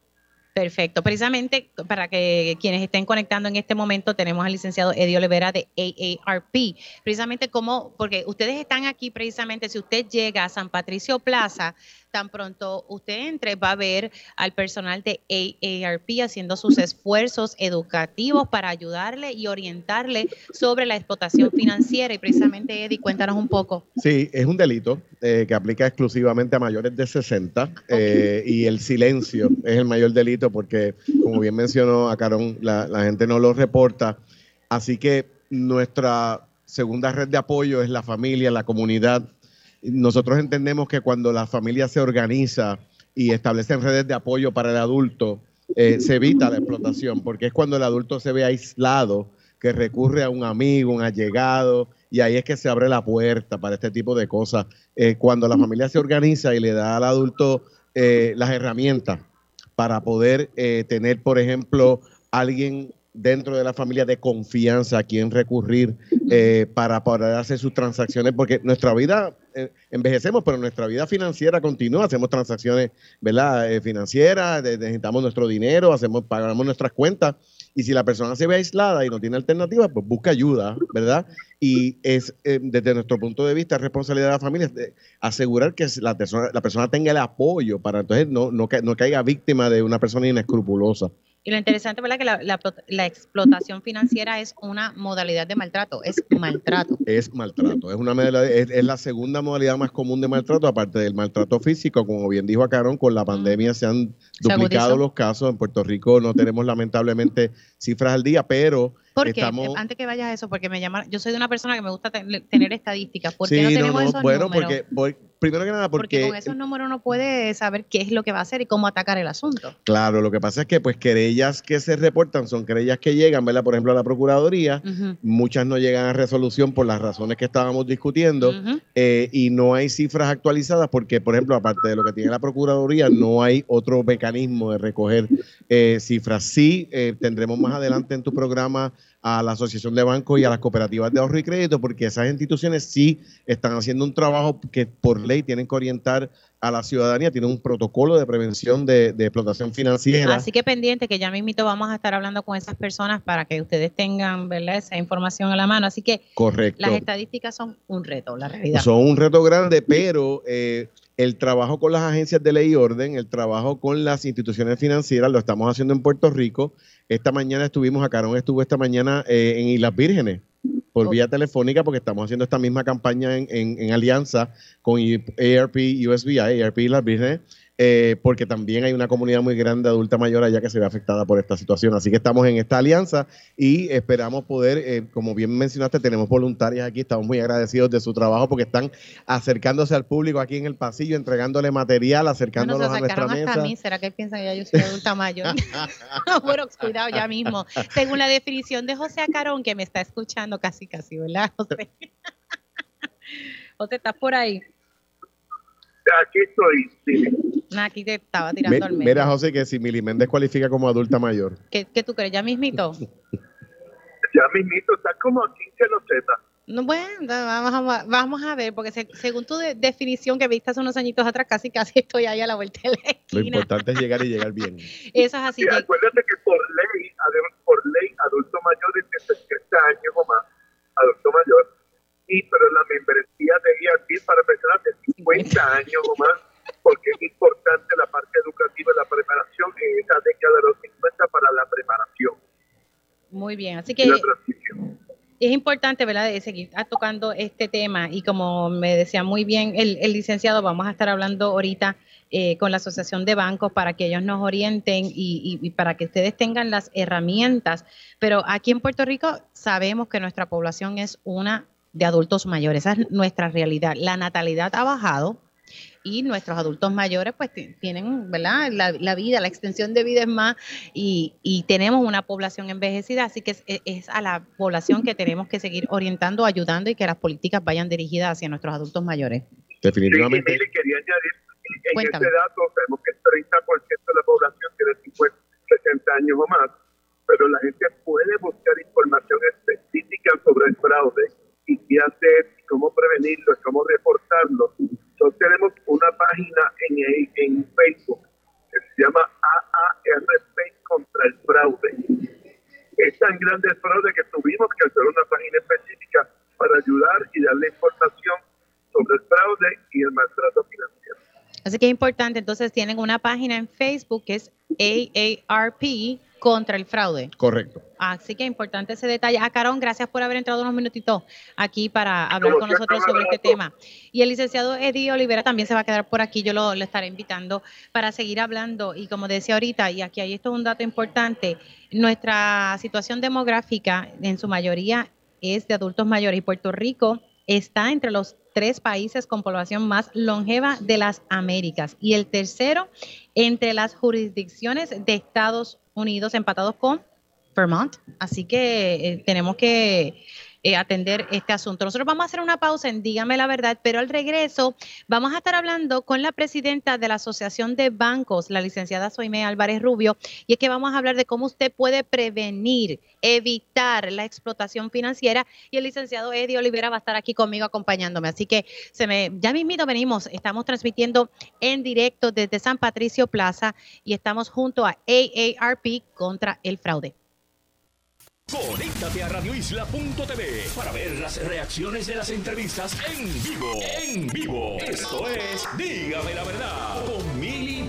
Speaker 2: Perfecto. Precisamente para que quienes estén conectando en este momento, tenemos al licenciado Eddie Olivera de AARP. Precisamente como, porque ustedes están aquí precisamente, si usted llega a San Patricio Plaza, tan pronto usted entre, va a ver al personal de AARP haciendo sus esfuerzos educativos para ayudarle y orientarle sobre la explotación financiera. Y precisamente, Eddie, cuéntanos un poco.
Speaker 6: Sí, es un delito eh, que aplica exclusivamente a mayores de 60 eh, y el silencio es el mayor delito porque, como bien mencionó a Carón, la, la gente no lo reporta. Así que nuestra segunda red de apoyo es la familia, la comunidad nosotros entendemos que cuando la familia se organiza y establecen redes de apoyo para el adulto, eh, se evita la explotación, porque es cuando el adulto se ve aislado, que recurre a un amigo, un allegado, y ahí es que se abre la puerta para este tipo de cosas. Eh, cuando la familia se organiza y le da al adulto eh, las herramientas para poder tener, por ejemplo, alguien dentro de la familia de confianza a quien recurrir *laughs* para poder hacer sus transacciones, porque nuestra vida eh, envejecemos, pero nuestra vida financiera continúa, hacemos transacciones ¿verdad? Eh, financieras, necesitamos nuestro dinero, hacemos, pagamos nuestras cuentas. Y si la persona se ve aislada y no tiene alternativa, pues busca ayuda, ¿verdad? Y es, eh, desde nuestro punto de vista, responsabilidad de la familia asegurar que la persona, la persona tenga el apoyo para entonces no, no, no caiga víctima de una persona inescrupulosa.
Speaker 2: Y lo interesante, ¿verdad? Que la, explotación financiera es una modalidad de maltrato, es maltrato.
Speaker 6: Es maltrato, es una es, la segunda modalidad más común de maltrato, aparte del maltrato físico, como bien dijo Acarón, con la pandemia se han duplicado los casos. En Puerto Rico no tenemos lamentablemente cifras al día, pero
Speaker 2: porque antes que vayas a eso, porque me llama, yo soy de una persona que me gusta tener estadísticas. ¿Por qué no tenemos esos
Speaker 6: bueno, porque primero que nada porque,
Speaker 2: porque con esos números uno puede saber qué es lo que va a hacer y cómo atacar el asunto.
Speaker 6: Claro, lo que pasa es que pues querellas que se reportan son querellas que llegan, ¿verdad? Por ejemplo, a la Procuraduría, muchas no llegan a resolución por las razones que estábamos discutiendo eh, y no hay cifras actualizadas porque, por ejemplo, aparte de lo que tiene la Procuraduría, no hay otro mecanismo de recoger eh, cifras. Sí, eh, tendremos más adelante en tu programa a la Asociación de Bancos y a las cooperativas de ahorro y crédito, porque esas instituciones sí están haciendo un trabajo que por ley tienen que orientar a la ciudadanía, tienen un protocolo de prevención de, explotación financiera.
Speaker 2: Así que pendiente, que ya mismito vamos a estar hablando con esas personas para que ustedes tengan ¿verdad? esa información a la mano. Así que
Speaker 6: Correcto.
Speaker 2: las estadísticas son un reto, la realidad.
Speaker 6: Son un reto grande, pero eh, el trabajo con las agencias de ley y orden, el trabajo con las instituciones financieras, lo estamos haciendo en Puerto Rico. Esta mañana estuvimos, Acarón estuvo esta mañana eh, en Islas Vírgenes por vía telefónica porque estamos haciendo esta misma campaña en, en alianza con ARP USBI, ARP Islas Vírgenes eh, porque también hay una comunidad muy grande adulta mayor allá que se ve afectada por esta situación. Así que estamos en esta alianza y esperamos poder, eh, como bien mencionaste, tenemos voluntarias aquí, estamos muy agradecidos de su trabajo porque están acercándose al público aquí en el pasillo, entregándole material, acercándolos a nuestra mesa.
Speaker 2: Hasta mí. ¿Será que piensan que ya yo soy adulta mayor? *laughs* *laughs* bueno, cuidado ya mismo. Según la definición de José Acarón, que me está escuchando casi, casi, ¿verdad, José? *laughs* José, ¿estás por ahí?
Speaker 5: Aquí estoy, sí
Speaker 2: aquí te estaba tirando al medio.
Speaker 6: Mira, José, que si Mili Méndez cualifica como adulta mayor.
Speaker 2: ¿Qué, qué tú crees? ¿Ya mismito?
Speaker 5: ya mismito, está como aquí que lo sepa.
Speaker 2: No, bueno, vamos a, vamos a ver, porque según tu definición que viste hace unos añitos atrás, casi casi estoy ahí a la vuelta de la esquina.
Speaker 6: Lo importante es llegar y llegar bien. *laughs*
Speaker 2: Eso es así.
Speaker 5: acuérdate que por ley, por ley, adulto mayor es de 60 años o más, adulto mayor, y pero la membresía de IAP para personas de 50 años o más porque es importante la parte educativa, la preparación en esa década de los 50 para la preparación.
Speaker 2: Muy bien, así que es importante, ¿verdad?, de seguir tocando este tema y como me decía muy bien el, licenciado, vamos a estar hablando ahorita eh, con la Asociación de Bancos para que ellos nos orienten y, y, para que ustedes tengan las herramientas. Pero aquí en Puerto Rico sabemos que nuestra población es una de adultos mayores, esa es nuestra realidad. La natalidad ha bajado, y nuestros adultos mayores pues tienen, ¿verdad? La, vida, la extensión de vida es más y, y tenemos una población envejecida, así que es, a la población que tenemos que seguir orientando, ayudando y que las políticas vayan dirigidas hacia nuestros adultos mayores.
Speaker 6: Definitivamente.
Speaker 5: Sí, quería añadir, en este dato sabemos que el 30% de la población tiene 50, 60 años o más, pero la gente puede buscar información específica sobre el fraude y qué hacer, cómo prevenirlo, cómo reportarlo nosotros tenemos una página en, en Facebook que se llama AARP contra el fraude. Es tan grande el fraude que tuvimos que hacer una página especial ayudar y darle información sobre el fraude y el maltrato financiero.
Speaker 2: Así que es importante, entonces tienen una página en Facebook que es AARP contra el fraude.
Speaker 6: Correcto.
Speaker 2: Así que es importante ese detalle. A ah, Carón, gracias por haber entrado unos minutitos aquí para hablar con nosotros sobre este tema. Y el licenciado Eddie Olivera también se va a quedar por aquí. Yo lo, estaré invitando para seguir hablando. Y como decía ahorita, y aquí hay esto es un dato importante, nuestra situación demográfica en su mayoría es de adultos mayores y Puerto Rico está entre los tres países con población más longeva de las Américas y el tercero entre las jurisdicciones de Estados Unidos empatados con Vermont. Así que eh, tenemos que eh, atender este asunto. Nosotros vamos a hacer una pausa en Dígame la verdad, pero al regreso vamos a estar hablando con la presidenta de la Asociación de Bancos, la licenciada Soime Álvarez Rubio, y es que vamos a hablar de cómo usted puede prevenir, evitar la explotación financiera y el licenciado Eddie Olivera va a estar aquí conmigo acompañándome. Así que se me, ya mismito venimos, estamos transmitiendo en directo desde San Patricio Plaza y estamos junto a AARP contra el fraude.
Speaker 1: Conéctate a radioisla.tv para ver las reacciones de las entrevistas en vivo. En vivo. Esto es Dígame la verdad con Mili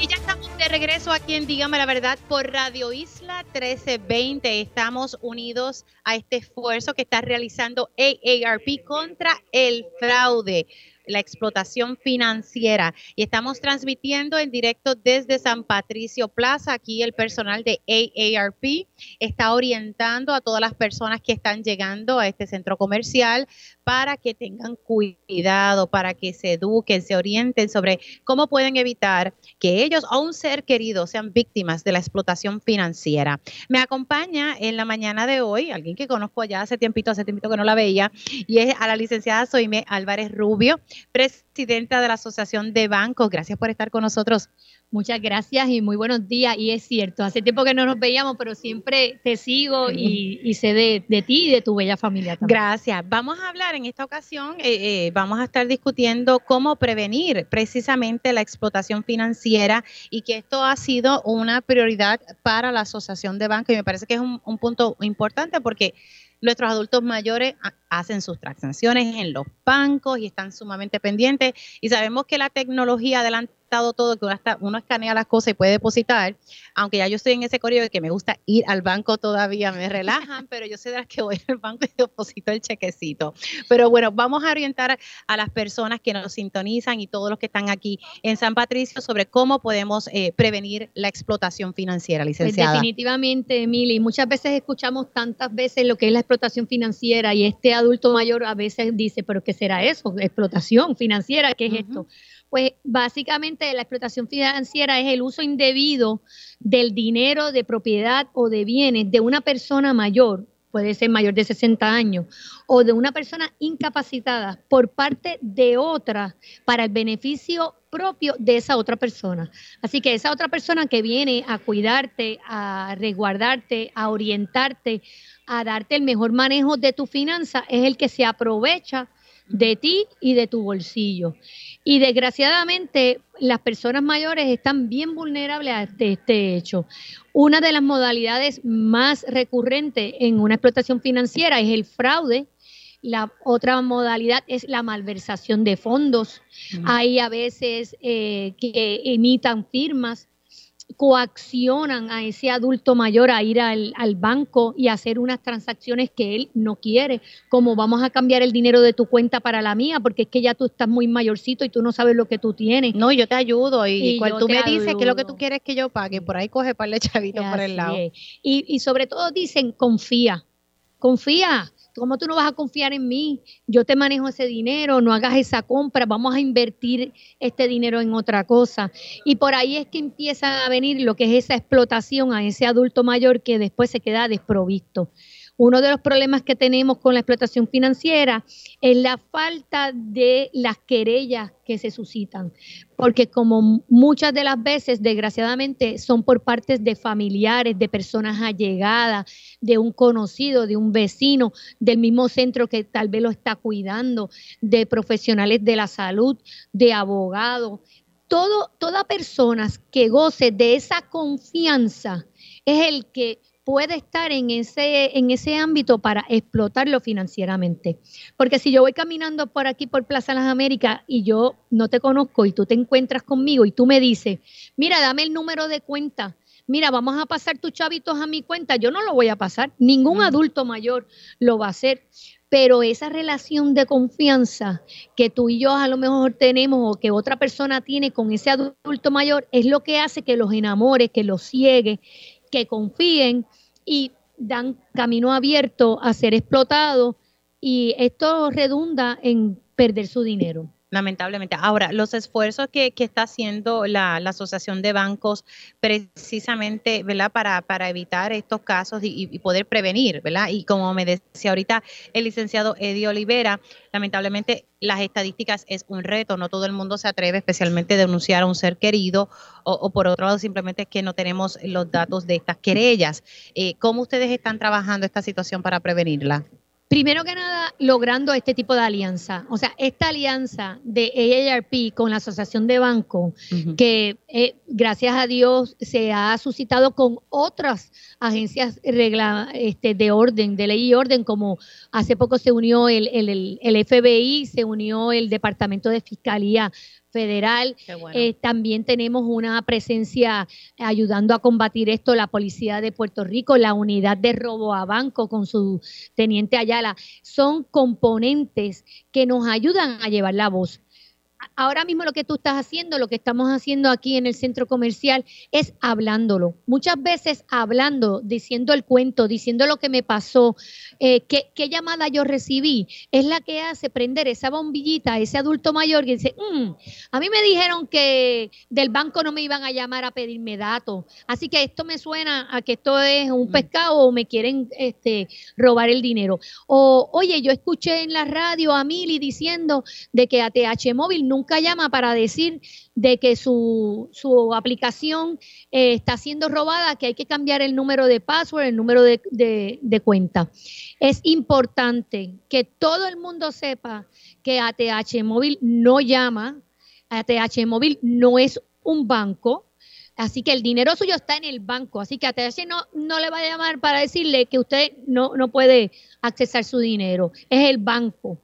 Speaker 2: Y ya estamos de regreso aquí en Dígame la verdad por Radio Isla 1320. Estamos unidos a este esfuerzo que está realizando AARP contra el fraude la explotación financiera. Y estamos transmitiendo en directo desde San Patricio Plaza. Aquí el personal de AARP está orientando a todas las personas que están llegando a este centro comercial para que tengan cuidado, para que se eduquen, se orienten sobre cómo pueden evitar que ellos o un ser querido sean víctimas de la explotación financiera. Me acompaña en la mañana de hoy alguien que conozco ya hace tiempito, hace tiempito que no la veía, y es a la licenciada Soime Álvarez Rubio, presidenta de la Asociación de Bancos. Gracias por estar con nosotros.
Speaker 7: Muchas gracias y muy buenos días. Y es cierto, hace tiempo que no nos veíamos, pero siempre te sigo y, sé de, ti y de tu bella familia también.
Speaker 2: Gracias. Vamos a hablar en esta ocasión, eh, eh, vamos a estar discutiendo cómo prevenir precisamente la explotación financiera y que esto ha sido una prioridad para la Asociación de Bancos y me parece que es un, un punto importante porque nuestros adultos mayores hacen sus transacciones en los bancos y están sumamente pendientes. Y sabemos que la tecnología adelante todo, que uno, escanea las cosas y puede depositar, aunque ya yo estoy en ese correo de que me gusta ir al banco todavía, me relajan, *laughs* pero yo sé de las que voy al banco y deposito el chequecito. Pero bueno, vamos a orientar a las personas que nos sintonizan y todos los que están aquí en San Patricio sobre cómo podemos eh, prevenir la explotación financiera, pues licenciada.
Speaker 7: definitivamente, Emily, muchas veces escuchamos tantas veces lo que es la explotación financiera y este adulto mayor a veces dice, pero ¿qué será eso? Explotación financiera, ¿qué es esto? Pues básicamente la explotación financiera es el uso indebido del dinero de propiedad o de bienes de una persona mayor, puede ser mayor de 60 años, o de una persona incapacitada por parte de otra para el beneficio propio de esa otra persona. Así que esa otra persona que viene a cuidarte, a resguardarte, a orientarte, a darte el mejor manejo de tu finanza, es el que se aprovecha de ti y de tu bolsillo. Y desgraciadamente las personas mayores están bien vulnerables a este, este, hecho. Una de las modalidades más recurrentes en una explotación financiera es el fraude. La otra modalidad es la malversación de fondos. Hay a veces eh, que imitan firmas coaccionan a ese adulto mayor a ir al, banco y hacer unas transacciones que él no quiere, como vamos a cambiar el dinero de tu cuenta para la mía, porque es que ya tú estás muy mayorcito y tú no sabes lo que tú tienes.
Speaker 2: No, yo te ayudo y, cuando tú me dices que lo que tú quieres que yo pague, por ahí coge para el chavito por el lado.
Speaker 7: Y, y sobre todo dicen, confía, confía ¿Cómo tú no vas a confiar en mí? Yo te manejo ese dinero, no hagas esa compra, vamos a invertir este dinero en otra cosa. Y por ahí es que empieza a venir lo que es esa explotación a ese adulto mayor que después se queda desprovisto. Uno de los problemas que tenemos con la explotación financiera es la falta de las querellas que se suscitan, porque como muchas de las veces, desgraciadamente, son por partes de familiares, de personas allegadas, de un conocido, de un vecino, del mismo centro que tal vez lo está cuidando, de profesionales de la salud, de abogados, todo, toda persona que goce de esa confianza es el que puede estar en ese, en ese ámbito para explotarlo financieramente. Porque si yo voy caminando por aquí, por Plaza Las Américas, y yo no te conozco y tú te encuentras conmigo y tú me dices, mira, dame el número de cuenta, mira, vamos a pasar tus chavitos a mi cuenta, yo no lo voy a pasar, ningún adulto mayor lo va a hacer. Pero esa relación de confianza que tú y yo a lo mejor tenemos o que otra persona tiene con ese adulto mayor es lo que hace que los enamore, que los ciegue que confíen y dan camino abierto a ser explotados y esto redunda en perder su dinero.
Speaker 2: Lamentablemente. Ahora, los esfuerzos que, está haciendo la, Asociación de Bancos precisamente, ¿verdad? Para, para evitar estos casos y, poder prevenir, ¿verdad? Y como me decía ahorita el licenciado Eddie Olivera, lamentablemente las estadísticas es un reto, no todo el mundo se atreve especialmente a denunciar a un ser querido o, por otro lado simplemente es que no tenemos los datos de estas querellas. Eh, ¿Cómo ustedes están trabajando esta situación para prevenirla?
Speaker 7: Primero que nada, logrando este tipo de alianza. O sea, esta alianza de AARP con la Asociación de Bancos, que eh, gracias a Dios se ha suscitado con otras agencias regla, este, de orden, de ley y orden, como hace poco se unió el, el, el FBI, se unió el Departamento de Fiscalía federal. Eh, también tenemos una presencia ayudando a combatir esto, la Policía de Puerto Rico, la unidad de robo a banco con su teniente Ayala. Son componentes que nos ayudan a llevar la voz ahora mismo lo que tú estás haciendo, lo que estamos haciendo aquí en el centro comercial es hablándolo. Muchas veces hablando, diciendo el cuento, diciendo lo que me pasó, eh, qué, llamada yo recibí, es la que hace prender esa bombillita a ese adulto mayor que dice, mm, a mí me dijeron que del banco no me iban a llamar a pedirme datos, así que esto me suena a que esto es un mm. pescado o me quieren este, robar el dinero. O, oye, yo escuché en la radio a Mili diciendo de que ATH Móvil nunca llama para decir de que su, su aplicación eh, está siendo robada, que hay que cambiar el número de password, el número de, de cuenta. Es importante que todo el mundo sepa que ATH Móvil no llama, ATH Móvil no es un banco, Así que el dinero suyo está en el banco. Así que ATH no, no le va a llamar para decirle que usted no, no puede accesar su dinero. Es el banco.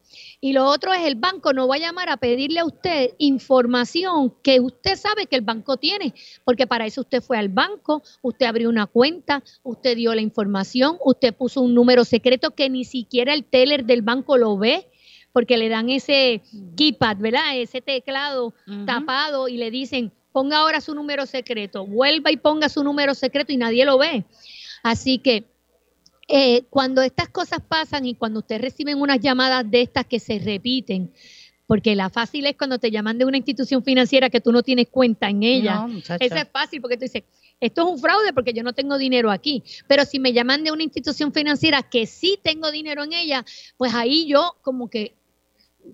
Speaker 7: Y lo otro es el banco no va a llamar a pedirle a usted información que usted sabe que el banco tiene, porque para eso usted fue al banco, usted abrió una cuenta, usted dio la información, usted puso un número secreto que ni siquiera el teller del banco lo ve porque le dan ese keypad, ¿verdad? Ese teclado tapado y le dicen, ponga ahora su número secreto, vuelva y ponga su número secreto y nadie lo ve. Así que eh, cuando estas cosas pasan y cuando ustedes reciben unas llamadas de estas que se repiten, porque la fácil es cuando te llaman de una institución financiera que tú no tienes cuenta en ella. Eso es fácil porque tú dices, esto es un fraude porque yo no tengo dinero aquí. Pero si me llaman de una institución financiera que sí tengo dinero en ella, pues ahí yo como que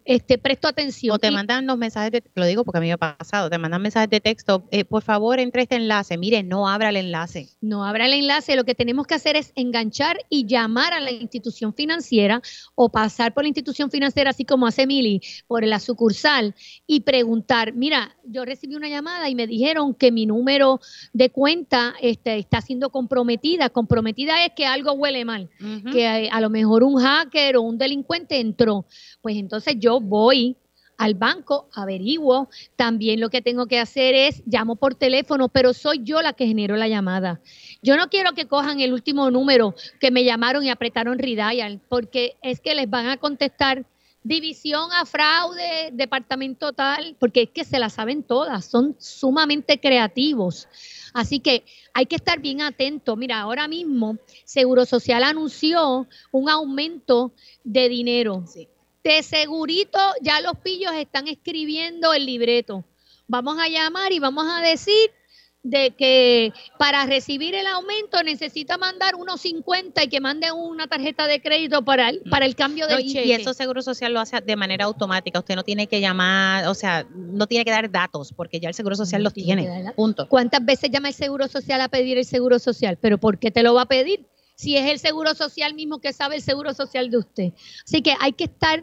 Speaker 7: este, presto atención.
Speaker 2: O te mandan los mensajes, de, lo digo porque a mí me ha pasado, te mandan mensajes de texto, eh, por favor entre este enlace, mire, no abra el enlace.
Speaker 7: No abra el enlace, lo que tenemos que hacer es enganchar y llamar a la institución financiera o pasar por la institución financiera, así como hace Mili, por la sucursal y preguntar, mira, yo recibí una llamada y me dijeron que mi número de cuenta este, está siendo comprometida. Comprometida es que algo huele mal, que a, a lo mejor un hacker o un delincuente entró. Pues entonces yo voy al banco, averiguo. También lo que tengo que hacer es llamo por teléfono, pero soy yo la que genero la llamada. Yo no quiero que cojan el último número que me llamaron y apretaron redial, porque es que les van a contestar división a fraude, departamento tal, porque es que se la saben todas, son sumamente creativos. Así que hay que estar bien atentos. Mira, ahora mismo Seguro Social anunció un aumento de dinero. Sí de segurito ya los pillos están escribiendo el libreto. Vamos a llamar y vamos a decir de que para recibir el aumento necesita mandar unos 50 y que mande una tarjeta de crédito para el, para el cambio de cheque.
Speaker 2: Y eso Seguro Social lo hace de manera automática. Usted no tiene que llamar, o sea, no tiene que dar datos porque ya el Seguro Social los tiene. Punto.
Speaker 7: ¿Cuántas veces llama el Seguro Social a pedir el Seguro Social? ¿Pero por qué te lo va a pedir? Si es el Seguro Social mismo que sabe el Seguro Social de usted. Así que hay que estar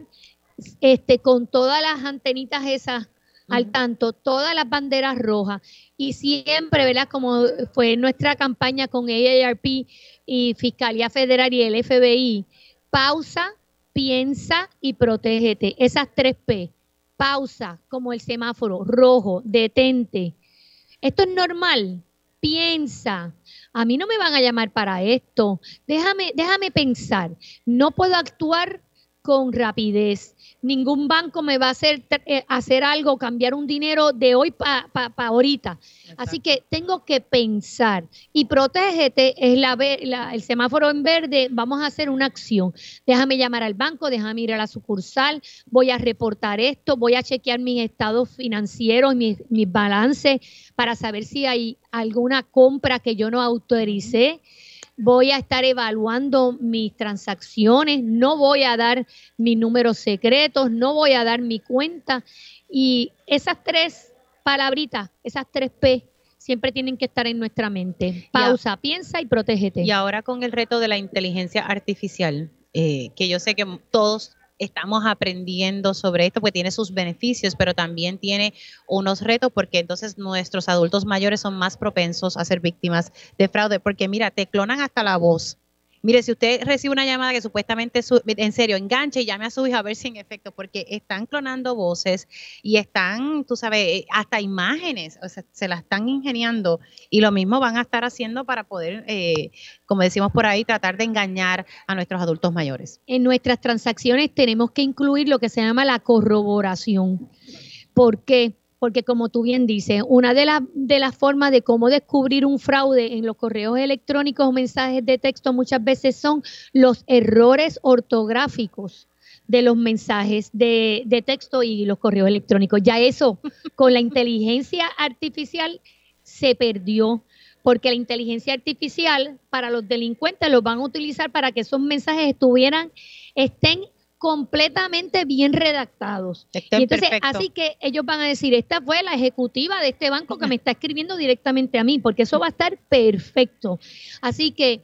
Speaker 7: este, con todas las antenitas esas al tanto todas las banderas rojas y siempre, ¿verdad? Como fue nuestra campaña con AARP y Fiscalía Federal y el FBI, pausa, piensa y protégete. Esas tres P. Pausa, como el semáforo, rojo, detente. Esto es normal. Piensa. A mí no me van a llamar para esto. Déjame, déjame pensar. No puedo actuar con rapidez. Ningún banco me va a hacer, eh, hacer algo, cambiar un dinero de hoy para ahorita. Así que tengo que pensar. Y protégete es la, el semáforo en verde, vamos a hacer una acción. Déjame llamar al banco, déjame ir a la sucursal, voy a reportar esto, voy a chequear mis estados financieros, mis, mis balances para saber si hay alguna compra que yo no autoricé voy a estar evaluando mis transacciones, no voy a dar mis números secretos, no voy a dar mi cuenta. Y esas tres palabritas, esas tres P, siempre tienen que estar en nuestra mente. Pausa, piensa y protégete.
Speaker 2: Y ahora con el reto de la inteligencia artificial, eh, que yo sé que todos estamos aprendiendo sobre esto, porque tiene sus beneficios, pero también tiene unos retos, porque entonces nuestros adultos mayores son más propensos a ser víctimas de fraude, porque mira, te clonan hasta la voz. Mire, si usted recibe una llamada que supuestamente, en serio, enganche y llame a su hija a ver si en efecto, porque están clonando voces y están, tú sabes, eh, hasta imágenes, o sea, se las están ingeniando y lo mismo van a estar haciendo para poder, eh, como decimos por ahí, tratar de engañar a nuestros adultos mayores.
Speaker 7: En nuestras transacciones tenemos que incluir lo que se llama la corroboración. ¿Por qué? Porque como tú bien dices, una de, las de las formas de cómo descubrir un fraude en los correos electrónicos o mensajes de texto muchas veces son los errores ortográficos de los mensajes de, de texto y los correos electrónicos. Ya eso con la inteligencia artificial se perdió porque la inteligencia artificial para los delincuentes los van a utilizar para que esos mensajes estuvieran estén completamente bien redactados. y entonces, así que ellos van a decir, esta fue la ejecutiva de este banco que me está escribiendo directamente a mí, porque eso va a estar perfecto. Así que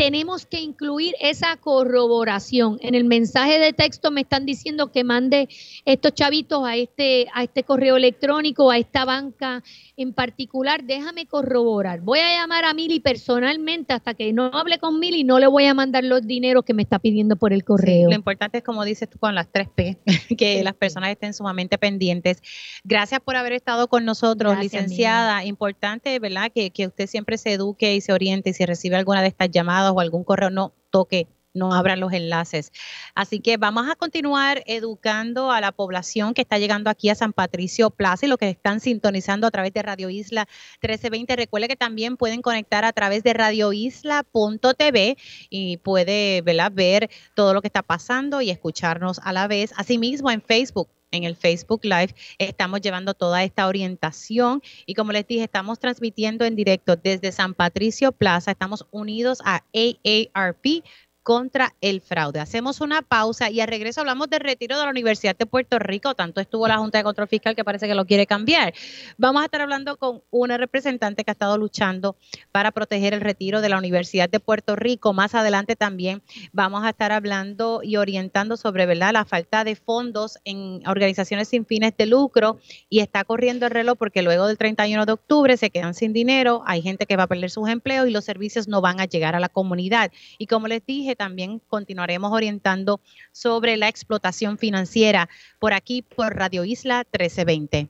Speaker 7: tenemos que incluir esa corroboración. En el mensaje de texto me están diciendo que mande estos chavitos a este, a este correo electrónico, a esta banca en particular. Déjame corroborar. Voy a llamar a Mili personalmente hasta que no hable con Mili, no le voy a mandar los dineros que me está pidiendo por el correo.
Speaker 2: lo importante es, como dices tú, con las tres P, *laughs* que las personas estén sumamente pendientes. Gracias por haber estado con nosotros, licenciada. Importante, ¿verdad? Que, que usted siempre se eduque y se oriente y si recibe alguna de estas llamadas o algún correo, no toque no abra los enlaces. Así que vamos a continuar educando a la población que está llegando aquí a San Patricio Plaza y los que están sintonizando a través de Radio Isla 1320. Recuerde que también pueden conectar a través de radioisla.tv y puede ver todo lo que está pasando y escucharnos a la vez. Asimismo en Facebook en el Facebook Live. Estamos llevando toda esta orientación y como les dije, estamos transmitiendo en directo desde San Patricio Plaza. Estamos unidos a AARP contra el fraude. Hacemos una pausa y al regreso hablamos del retiro de la Universidad de Puerto Rico. Tanto estuvo la Junta de Control Fiscal que parece que lo quiere cambiar. Vamos a estar hablando con una representante que ha estado luchando para proteger el retiro de la Universidad de Puerto Rico. Más adelante también vamos a estar hablando y orientando sobre ¿verdad? la falta de fondos en organizaciones sin fines de lucro y está corriendo el reloj porque luego del 31 de octubre se quedan sin dinero, hay gente que va a perder sus empleos y los servicios no van a llegar a la comunidad. Y como les dije, también continuaremos orientando sobre la explotación financiera por aquí por Radio Isla 1320.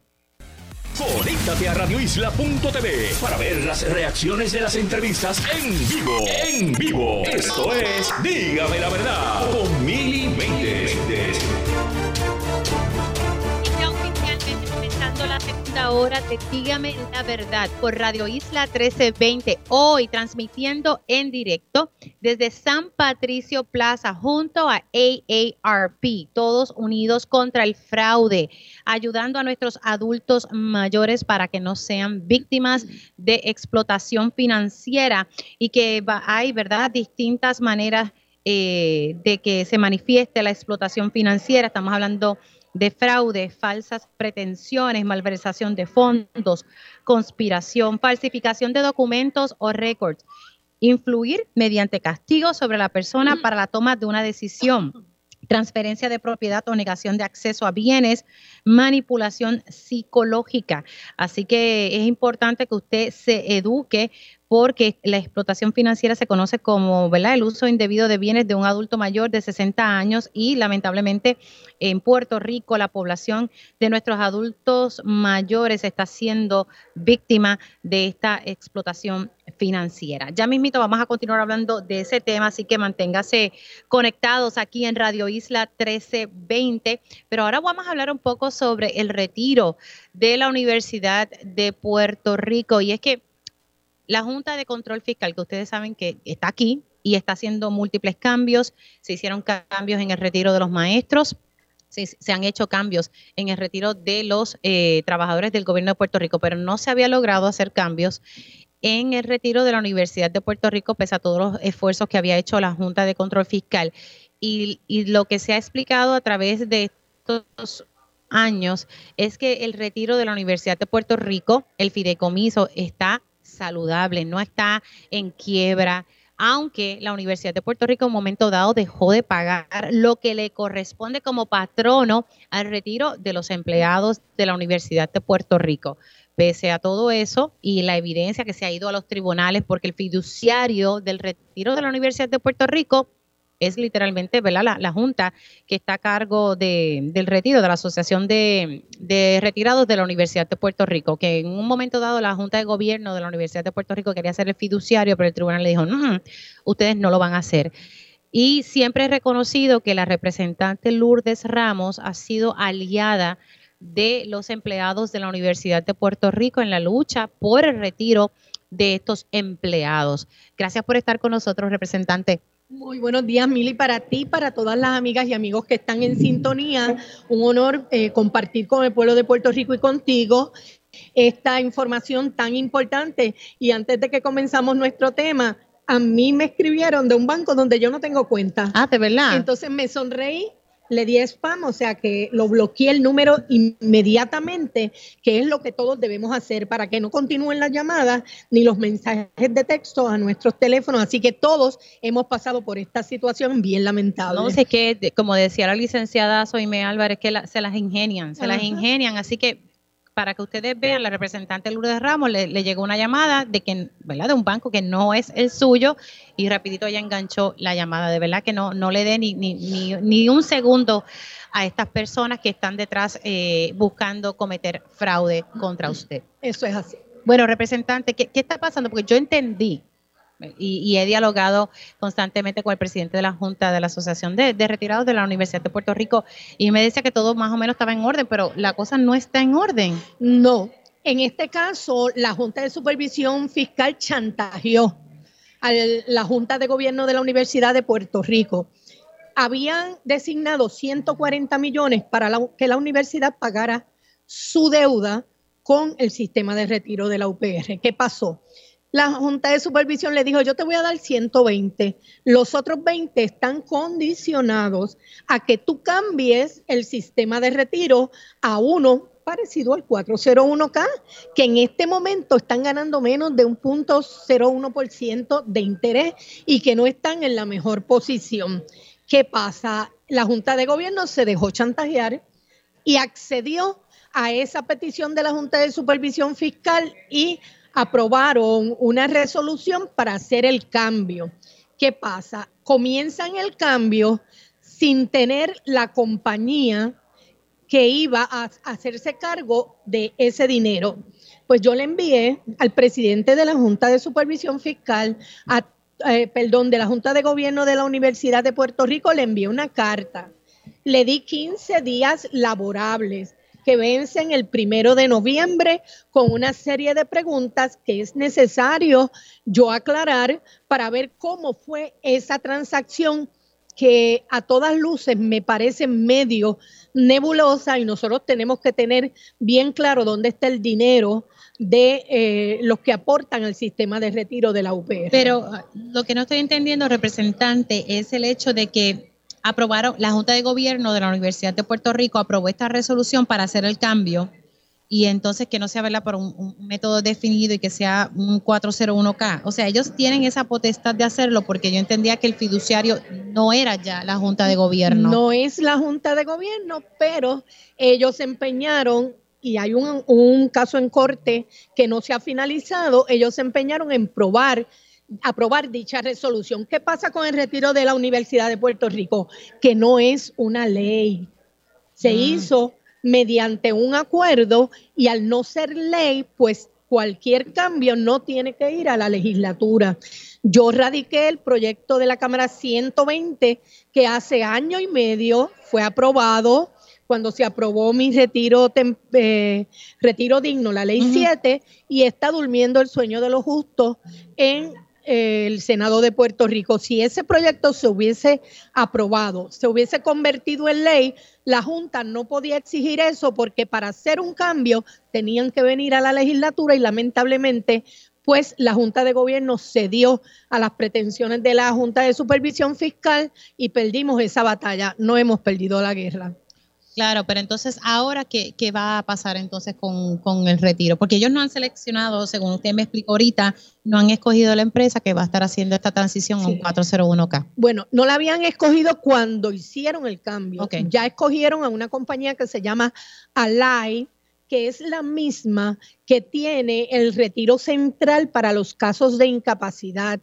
Speaker 1: Conéctate a radioisla.tv para ver las reacciones de las entrevistas en vivo. En vivo. Esto es Dígame la verdad con Mili
Speaker 2: la segunda hora de Dígame la Verdad por Radio Isla 1320. Hoy transmitiendo en directo desde San Patricio Plaza junto a AARP, todos unidos contra el fraude, ayudando a nuestros adultos mayores para que no sean víctimas de explotación financiera y que hay, ¿verdad?, distintas maneras eh, de que se manifieste la explotación financiera. Estamos hablando de fraude, falsas pretensiones, malversación de fondos, conspiración, falsificación de documentos o récords, influir mediante castigo sobre la persona para la toma de una decisión, transferencia de propiedad o negación de acceso a bienes, manipulación psicológica. Así que es importante que usted se eduque porque la explotación financiera se conoce como el uso indebido de bienes de un adulto mayor de 60 años y lamentablemente en Puerto Rico la población de nuestros adultos mayores está siendo víctima de esta explotación financiera. Ya mismito vamos a continuar hablando de ese tema, así que manténgase conectados aquí en Radio Isla 1320. Pero ahora vamos a hablar un poco sobre el retiro de la Universidad de Puerto Rico. Y es que la Junta de Control Fiscal, que ustedes saben que está aquí y está haciendo múltiples cambios, se hicieron cambios en el retiro de los maestros, se, han hecho cambios en el retiro de los eh, trabajadores del gobierno de Puerto Rico, pero no se había logrado hacer cambios en el retiro de la Universidad de Puerto Rico, pese a todos los esfuerzos que había hecho la Junta de Control Fiscal. Y, y lo que se ha explicado a través de estos años es que el retiro de la Universidad de Puerto Rico, el fideicomiso, está saludable, no está en quiebra, aunque la Universidad de Puerto Rico en un momento dado dejó de pagar lo que le corresponde como patrono al retiro de los empleados de la Universidad de Puerto Rico. Pese a todo eso y la evidencia que se ha ido a los tribunales porque el fiduciario del retiro de la Universidad de Puerto Rico es literalmente ¿verdad? La, Junta que está a cargo de, del retiro de la Asociación de, Retirados de la Universidad de Puerto Rico, que en un momento dado la Junta de Gobierno de la Universidad de Puerto Rico quería ser el fiduciario, pero el tribunal le dijo, no, ustedes no lo van a hacer. Y siempre he reconocido que la representante Lourdes Ramos ha sido aliada de los empleados de la Universidad de Puerto Rico en la lucha por el retiro de estos empleados. Gracias por estar con nosotros, representante.
Speaker 8: Muy buenos días, Mili, para ti, para todas las amigas y amigos que están en sintonía. Un honor eh, compartir con el pueblo de Puerto Rico y contigo esta información tan importante. Y antes de que comenzamos nuestro tema, a mí me escribieron de un banco donde yo no tengo cuenta.
Speaker 2: Ah, de verdad.
Speaker 8: Entonces me sonreí le di spam, o sea que lo bloqueé el número inmediatamente, que es lo que todos debemos hacer para que no continúen las llamadas ni los mensajes de texto a nuestros teléfonos. Así que todos hemos pasado por esta situación bien lamentable.
Speaker 2: No sé que, como decía la licenciada Soime Álvarez, que se las ingenian, se las ingenian. Así que para que ustedes vean, la representante Lourdes Ramos le, llegó una llamada de que, ¿verdad? De un banco que no es el suyo y rapidito ella enganchó la llamada. De verdad que no, no le dé ni, ni, ni, un segundo a estas personas que están detrás eh, buscando cometer fraude contra usted.
Speaker 8: Eso es así.
Speaker 2: Bueno, representante, ¿qué, ¿qué, está pasando? Porque yo entendí y, he dialogado constantemente con el presidente de la Junta de la Asociación de, Retirados de la Universidad de Puerto Rico y me decía que todo más o menos estaba en orden, pero la cosa no está en orden.
Speaker 8: No, en este caso la Junta de Supervisión Fiscal chantajeó a la Junta de Gobierno de la Universidad de Puerto Rico. Habían designado 140 millones para que la universidad pagara su deuda con el sistema de retiro de la UPR. ¿Qué pasó? La Junta de Supervisión le dijo, yo te voy a dar 120, los otros 20 están condicionados a que tú cambies el sistema de retiro a uno parecido al 401k, que en este momento están ganando menos de un punto 01% de interés y que no están en la mejor posición. ¿Qué pasa? La Junta de Gobierno se dejó chantajear y accedió a esa petición de la Junta de Supervisión Fiscal y aprobaron una resolución para hacer el cambio. ¿Qué pasa? Comienzan el cambio sin tener la compañía que iba a hacerse cargo de ese dinero. Pues yo le envié al presidente de la Junta de Supervisión Fiscal, eh, perdón, de la Junta de Gobierno de la Universidad de Puerto Rico, le envié una carta. Le di 15 días laborables que vencen el primero de noviembre con una serie de preguntas que es necesario yo aclarar para ver cómo fue esa transacción que a todas luces me parece medio nebulosa y nosotros tenemos que tener bien claro dónde está el dinero de eh, los que aportan al sistema de retiro de la UPR.
Speaker 2: Pero ah, lo que no estoy entendiendo, representante, es el hecho de que aprobaron, la Junta de Gobierno de la Universidad de Puerto Rico aprobó esta resolución para hacer el cambio y entonces que no sea ¿verdad? por un, método definido y que sea un 401k. O sea, ellos tienen esa potestad de hacerlo porque yo entendía que el fiduciario no era ya la Junta de Gobierno.
Speaker 8: No es la Junta de Gobierno, pero ellos se empeñaron y hay un, un caso en corte que no se ha finalizado, ellos se empeñaron en probar aprobar dicha resolución. ¿Qué pasa con el retiro de la Universidad de Puerto Rico? Que no es una ley. Se ah. hizo mediante un acuerdo y al no ser ley, pues cualquier cambio no tiene que ir a la legislatura. Yo radiqué el proyecto de la Cámara 120 que hace año y medio fue aprobado cuando se aprobó mi retiro, eh, retiro digno, la ley 7, y está durmiendo el sueño de los justos en el Senado de Puerto Rico. Si ese proyecto se hubiese aprobado, se hubiese convertido en ley, la Junta no podía exigir eso porque para hacer un cambio tenían que venir a la legislatura y lamentablemente pues la Junta de Gobierno cedió a las pretensiones de la Junta de Supervisión Fiscal y perdimos esa batalla. No hemos perdido la guerra.
Speaker 2: Claro, pero entonces ahora qué, qué va a pasar entonces con, el retiro, porque ellos no han seleccionado, según usted me explicó ahorita, no han escogido la empresa que va a estar haciendo esta transición a un 401k.
Speaker 8: Bueno, no la habían escogido cuando hicieron el cambio. Ya escogieron a una compañía que se llama Alay, que es la misma que tiene el retiro central para los casos de incapacidad.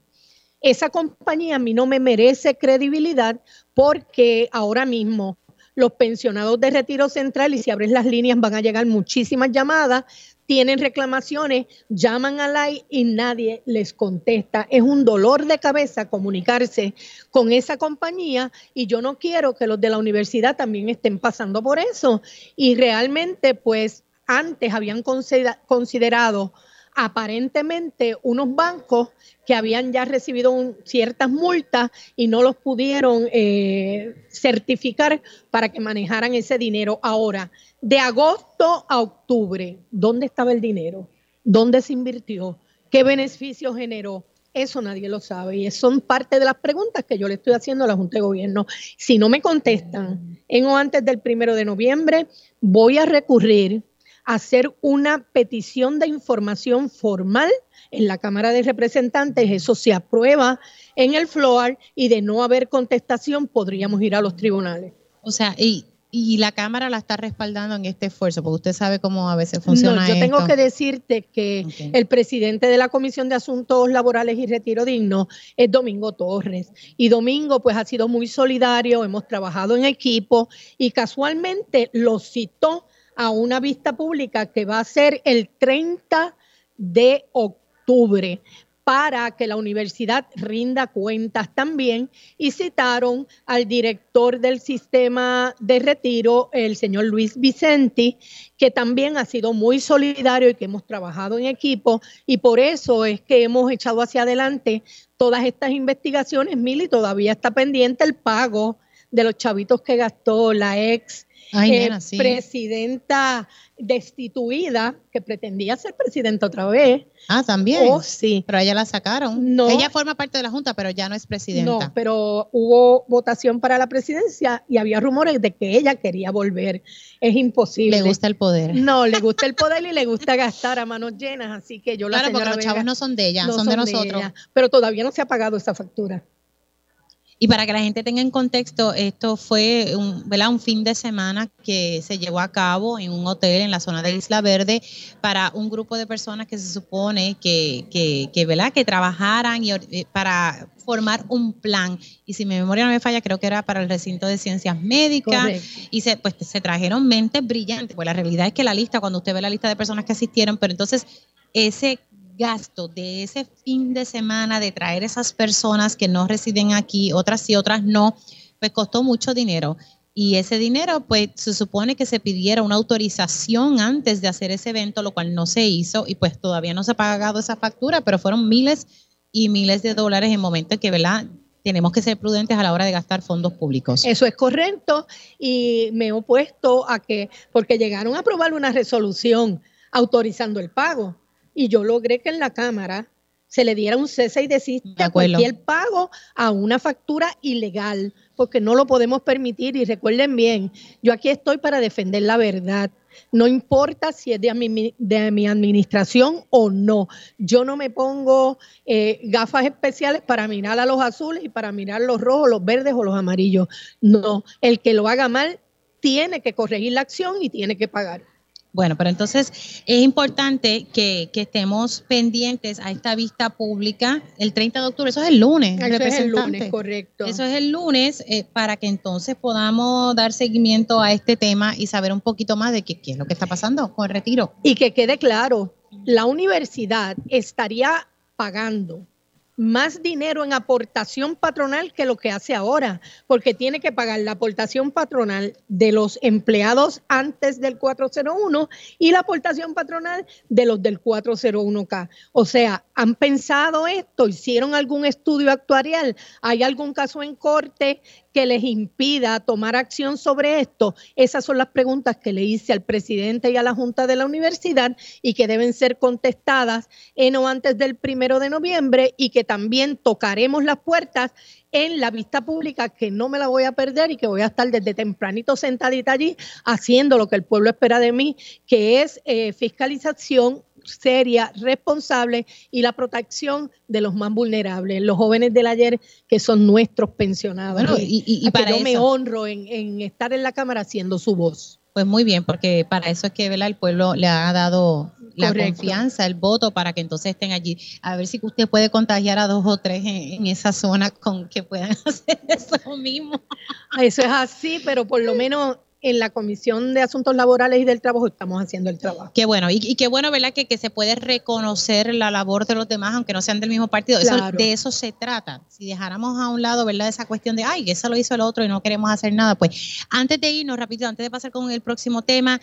Speaker 8: Esa compañía a mí no me merece credibilidad porque ahora mismo los pensionados de retiro central y si abres las líneas van a llegar muchísimas llamadas, tienen reclamaciones, llaman al AI y nadie les contesta. Es un dolor de cabeza comunicarse con esa compañía y yo no quiero que los de la universidad también estén pasando por eso. Y realmente, pues antes habían considerado aparentemente unos bancos que habían ya recibido ciertas multas y no los pudieron eh, certificar para que manejaran ese dinero. Ahora, de agosto a octubre, ¿dónde estaba el dinero? ¿Dónde se invirtió? ¿Qué beneficio generó? Eso nadie lo sabe y son parte de las preguntas que yo le estoy haciendo a la Junta de Gobierno. Si no me contestan en o antes del primero de noviembre, voy a recurrir hacer una petición de información formal en la Cámara de Representantes, eso se aprueba en el floor y de no haber contestación podríamos ir a los tribunales.
Speaker 2: O sea, y, y la Cámara la está respaldando en este esfuerzo, porque usted sabe cómo a veces funciona.
Speaker 8: No, yo tengo que decirte que el presidente de la Comisión de Asuntos Laborales y Retiro Digno es Domingo Torres. Y Domingo pues ha sido muy solidario, hemos trabajado en equipo y casualmente lo citó a una vista pública que va a ser el 30 de octubre para que la universidad rinda cuentas también y citaron al director del sistema de retiro, el señor Luis Vicenti, que también ha sido muy solidario y que hemos trabajado en equipo y por eso es que hemos echado hacia adelante todas estas investigaciones. Mili todavía está pendiente el pago de los chavitos que gastó la ex eh, presidenta destituida que pretendía ser presidenta otra vez.
Speaker 2: Ah, también.
Speaker 8: Oh, sí.
Speaker 2: Pero ella la sacaron. No. Ella forma parte de la Junta, pero ya no es presidenta.
Speaker 8: No, pero hubo votación para la presidencia y había rumores de que ella quería volver. Es imposible.
Speaker 2: Le gusta el poder.
Speaker 8: No, le gusta el poder y le gusta gastar a manos llenas. Así que yo
Speaker 2: la Claro, porque los chavos no son de ella, son, de nosotros.
Speaker 8: pero todavía no se ha pagado esa factura.
Speaker 2: Y para que la gente tenga en contexto, esto fue un, un fin de semana que se llevó a cabo en un hotel en la zona de Isla Verde para un grupo de personas que se supone que, que, que, ¿verdad? que trabajaran y, eh, para formar un plan. Y si mi memoria no me falla, creo que era para el recinto de ciencias médicas. Y se, pues, se trajeron mentes brillantes. Pues la realidad es que la lista, cuando usted ve la lista de personas que asistieron, pero entonces ese gasto de ese fin de semana de traer esas personas que no residen aquí, otras sí, otras no, pues costó mucho dinero. Y ese dinero, pues se supone que se pidiera una autorización antes de hacer ese evento, lo cual no se hizo y pues todavía no se ha pagado esa factura, pero fueron miles y miles de dólares en momentos que, ¿verdad? Tenemos que ser prudentes a la hora de gastar fondos públicos.
Speaker 8: Eso es correcto y me he opuesto a que, porque llegaron a aprobar una resolución autorizando el pago y yo logré que en la Cámara se le diera un cese y desiste a cualquier pago a una factura ilegal, porque no lo podemos permitir. Y recuerden bien, yo aquí estoy para defender la verdad. No importa si es de mi, de mi administración o no. Yo no me pongo eh, gafas especiales para mirar a los azules y para mirar los rojos, los verdes o los amarillos. No, el que lo haga mal tiene que corregir la acción y tiene que pagar.
Speaker 2: Bueno, pero entonces es importante que, estemos pendientes a esta vista pública el 30 de octubre. Eso es el lunes,
Speaker 8: Eso es el lunes, correcto.
Speaker 2: Eso es el lunes eh, para que entonces podamos dar seguimiento a este tema y saber un poquito más de qué, qué es lo que está pasando con el retiro.
Speaker 8: Y que quede claro, la universidad estaría pagando más dinero en aportación patronal que lo que hace ahora, porque tiene que pagar la aportación patronal de los empleados antes del 401 y la aportación patronal de los del 401K. O sea, ¿han pensado esto? ¿Hicieron algún estudio actuarial? ¿Hay algún caso en corte que les impida tomar acción sobre esto? Esas son las preguntas que le hice al presidente y a la Junta de la Universidad y que deben ser contestadas en o antes del primero de noviembre y que también tocaremos las puertas en la vista pública que no me la voy a perder y que voy a estar desde tempranito sentadita allí haciendo lo que el pueblo espera de mí, que es eh, fiscalización seria, responsable y la protección de los más vulnerables, los jóvenes del ayer que son nuestros pensionados. y, para yo me honro en, estar en la Cámara haciendo su voz.
Speaker 2: Pues muy bien, porque para eso es que el pueblo le ha dado la confianza, el voto, para que entonces estén allí. A ver si usted puede contagiar a dos o tres en, en esa zona con que puedan *laughs* hacer eso mismo.
Speaker 8: Eso es así, pero por lo menos en la Comisión de Asuntos Laborales y del Trabajo estamos haciendo el trabajo.
Speaker 2: Qué bueno, y, qué bueno, ¿verdad? Que, que, se puede reconocer la labor de los demás, aunque no sean del mismo partido. de eso se trata. Si dejáramos a un lado, ¿verdad? Esa cuestión de, ay, eso lo hizo el otro y no queremos hacer nada. Pues antes de irnos, rápido, antes de pasar con el próximo tema,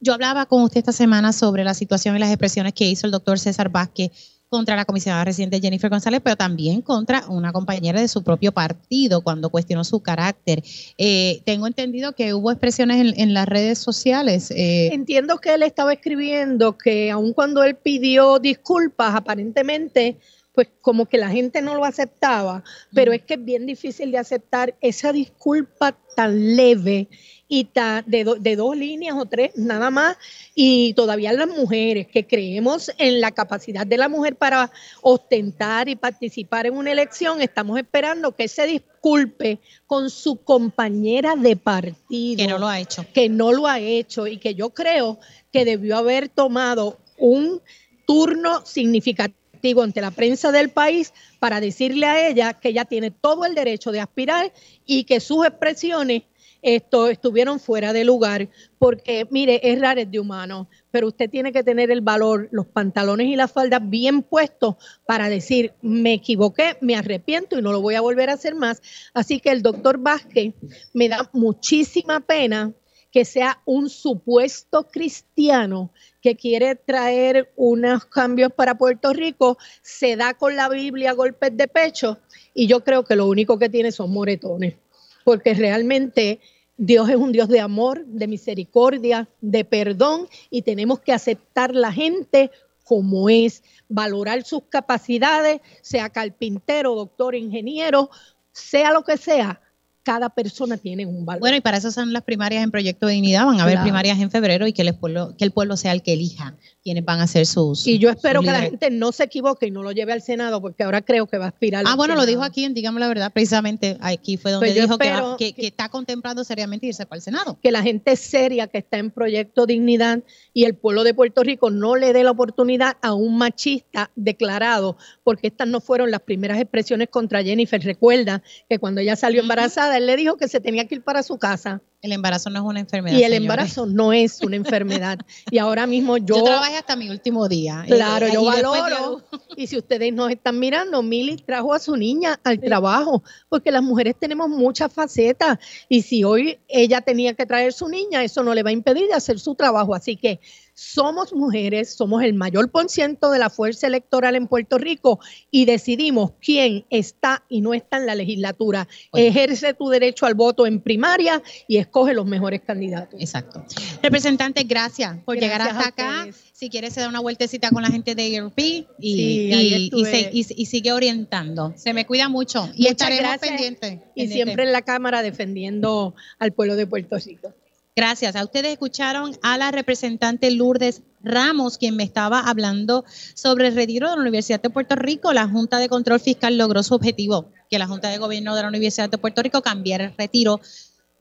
Speaker 2: yo hablaba con usted esta semana sobre la situación y las expresiones que hizo el doctor César Vázquez contra la comisionada reciente Jennifer González, pero también contra una compañera de su propio partido cuando cuestionó su carácter. Eh, tengo entendido que hubo expresiones en, las redes sociales.
Speaker 8: Eh. Entiendo que él estaba escribiendo que aun cuando él pidió disculpas, aparentemente pues como que la gente no lo aceptaba, pero es que es bien difícil de aceptar esa disculpa tan leve y de, de, dos líneas o tres nada más. Y todavía las mujeres que creemos en la capacidad de la mujer para ostentar y participar en una elección, estamos esperando que se disculpe con su compañera de partido.
Speaker 2: Que no lo ha hecho.
Speaker 8: Que no lo ha hecho y que yo creo que debió haber tomado un turno significativo ante la prensa del país para decirle a ella que ella tiene todo el derecho de aspirar y que sus expresiones esto, estuvieron fuera de lugar, porque mire, es raro de humano, pero usted tiene que tener el valor, los pantalones y las faldas bien puestos para decir, me equivoqué, me arrepiento y no lo voy a volver a hacer más. Así que el doctor Vázquez me da muchísima pena que sea un supuesto cristiano que quiere traer unos cambios para Puerto Rico, se da con la Biblia golpes de pecho y yo creo que lo único que tiene son moretones, porque realmente Dios es un Dios de amor, de misericordia, de perdón y tenemos que aceptar la gente como es, valorar sus capacidades, sea carpintero, doctor, ingeniero, sea lo que sea, cada persona tiene un valor.
Speaker 2: Bueno, y para eso son las primarias en Proyecto de Dignidad. Van a haber primarias en febrero y que el, pueblo, que el pueblo sea el que elija quienes van a ser sus.
Speaker 8: Y yo espero que la gente no se equivoque y no lo lleve al Senado, porque ahora creo que va a aspirar.
Speaker 2: Ah, bueno, lo dijo aquí en Digamos la Verdad, precisamente aquí fue donde pues dijo que, que, está contemplando seriamente irse para el Senado.
Speaker 8: Que la gente seria que está en Proyecto Dignidad y el pueblo de Puerto Rico no le dé la oportunidad a un machista declarado, porque estas no fueron las primeras expresiones contra Jennifer. Recuerda que cuando ella salió embarazada, él le dijo que se tenía que ir para su casa.
Speaker 2: El embarazo no es una enfermedad.
Speaker 8: Y el embarazo no es una enfermedad. *laughs* Y ahora mismo yo.
Speaker 2: Yo trabajé hasta mi último día.
Speaker 8: Claro, yo valoro. Y si ustedes nos están mirando, Mili trajo a su niña al trabajo, porque las mujeres tenemos muchas facetas. Y si hoy ella tenía que traer su niña, eso no le va a impedir de hacer su trabajo. Así que somos mujeres, somos el mayor por ciento de la fuerza electoral en Puerto Rico y decidimos quién está y no está en la legislatura. Ejerce tu derecho al voto en primaria y escoge los mejores candidatos.
Speaker 2: Exacto. Representante, gracias por llegar hasta acá. Si quieres, se da una vueltecita con la gente de ERP y, y, sigue orientando. Se me cuida mucho y estaremos pendientes.
Speaker 8: Y siempre en la Cámara defendiendo al pueblo de Puerto Rico.
Speaker 2: Gracias. A ustedes escucharon a la representante Lourdes Ramos, quien me estaba hablando sobre el retiro de la Universidad de Puerto Rico. La Junta de Control Fiscal logró su objetivo, que la Junta de Gobierno de la Universidad de Puerto Rico cambiara el retiro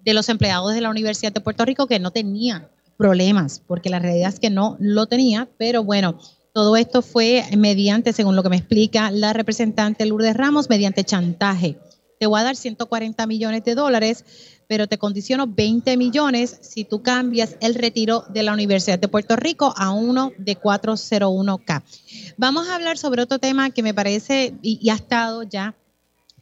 Speaker 2: de los empleados de la Universidad de Puerto Rico que no tenían problemas, porque la realidad es que no lo tenía, pero bueno, todo esto fue mediante, según lo que me explica la representante Lourdes Ramos, mediante chantaje. Te voy a dar 140 millones de dólares pero te condiciono 20 millones si tú cambias el retiro de la Universidad de Puerto Rico a uno de 401K. Vamos a hablar sobre otro tema que me parece y, ha estado ya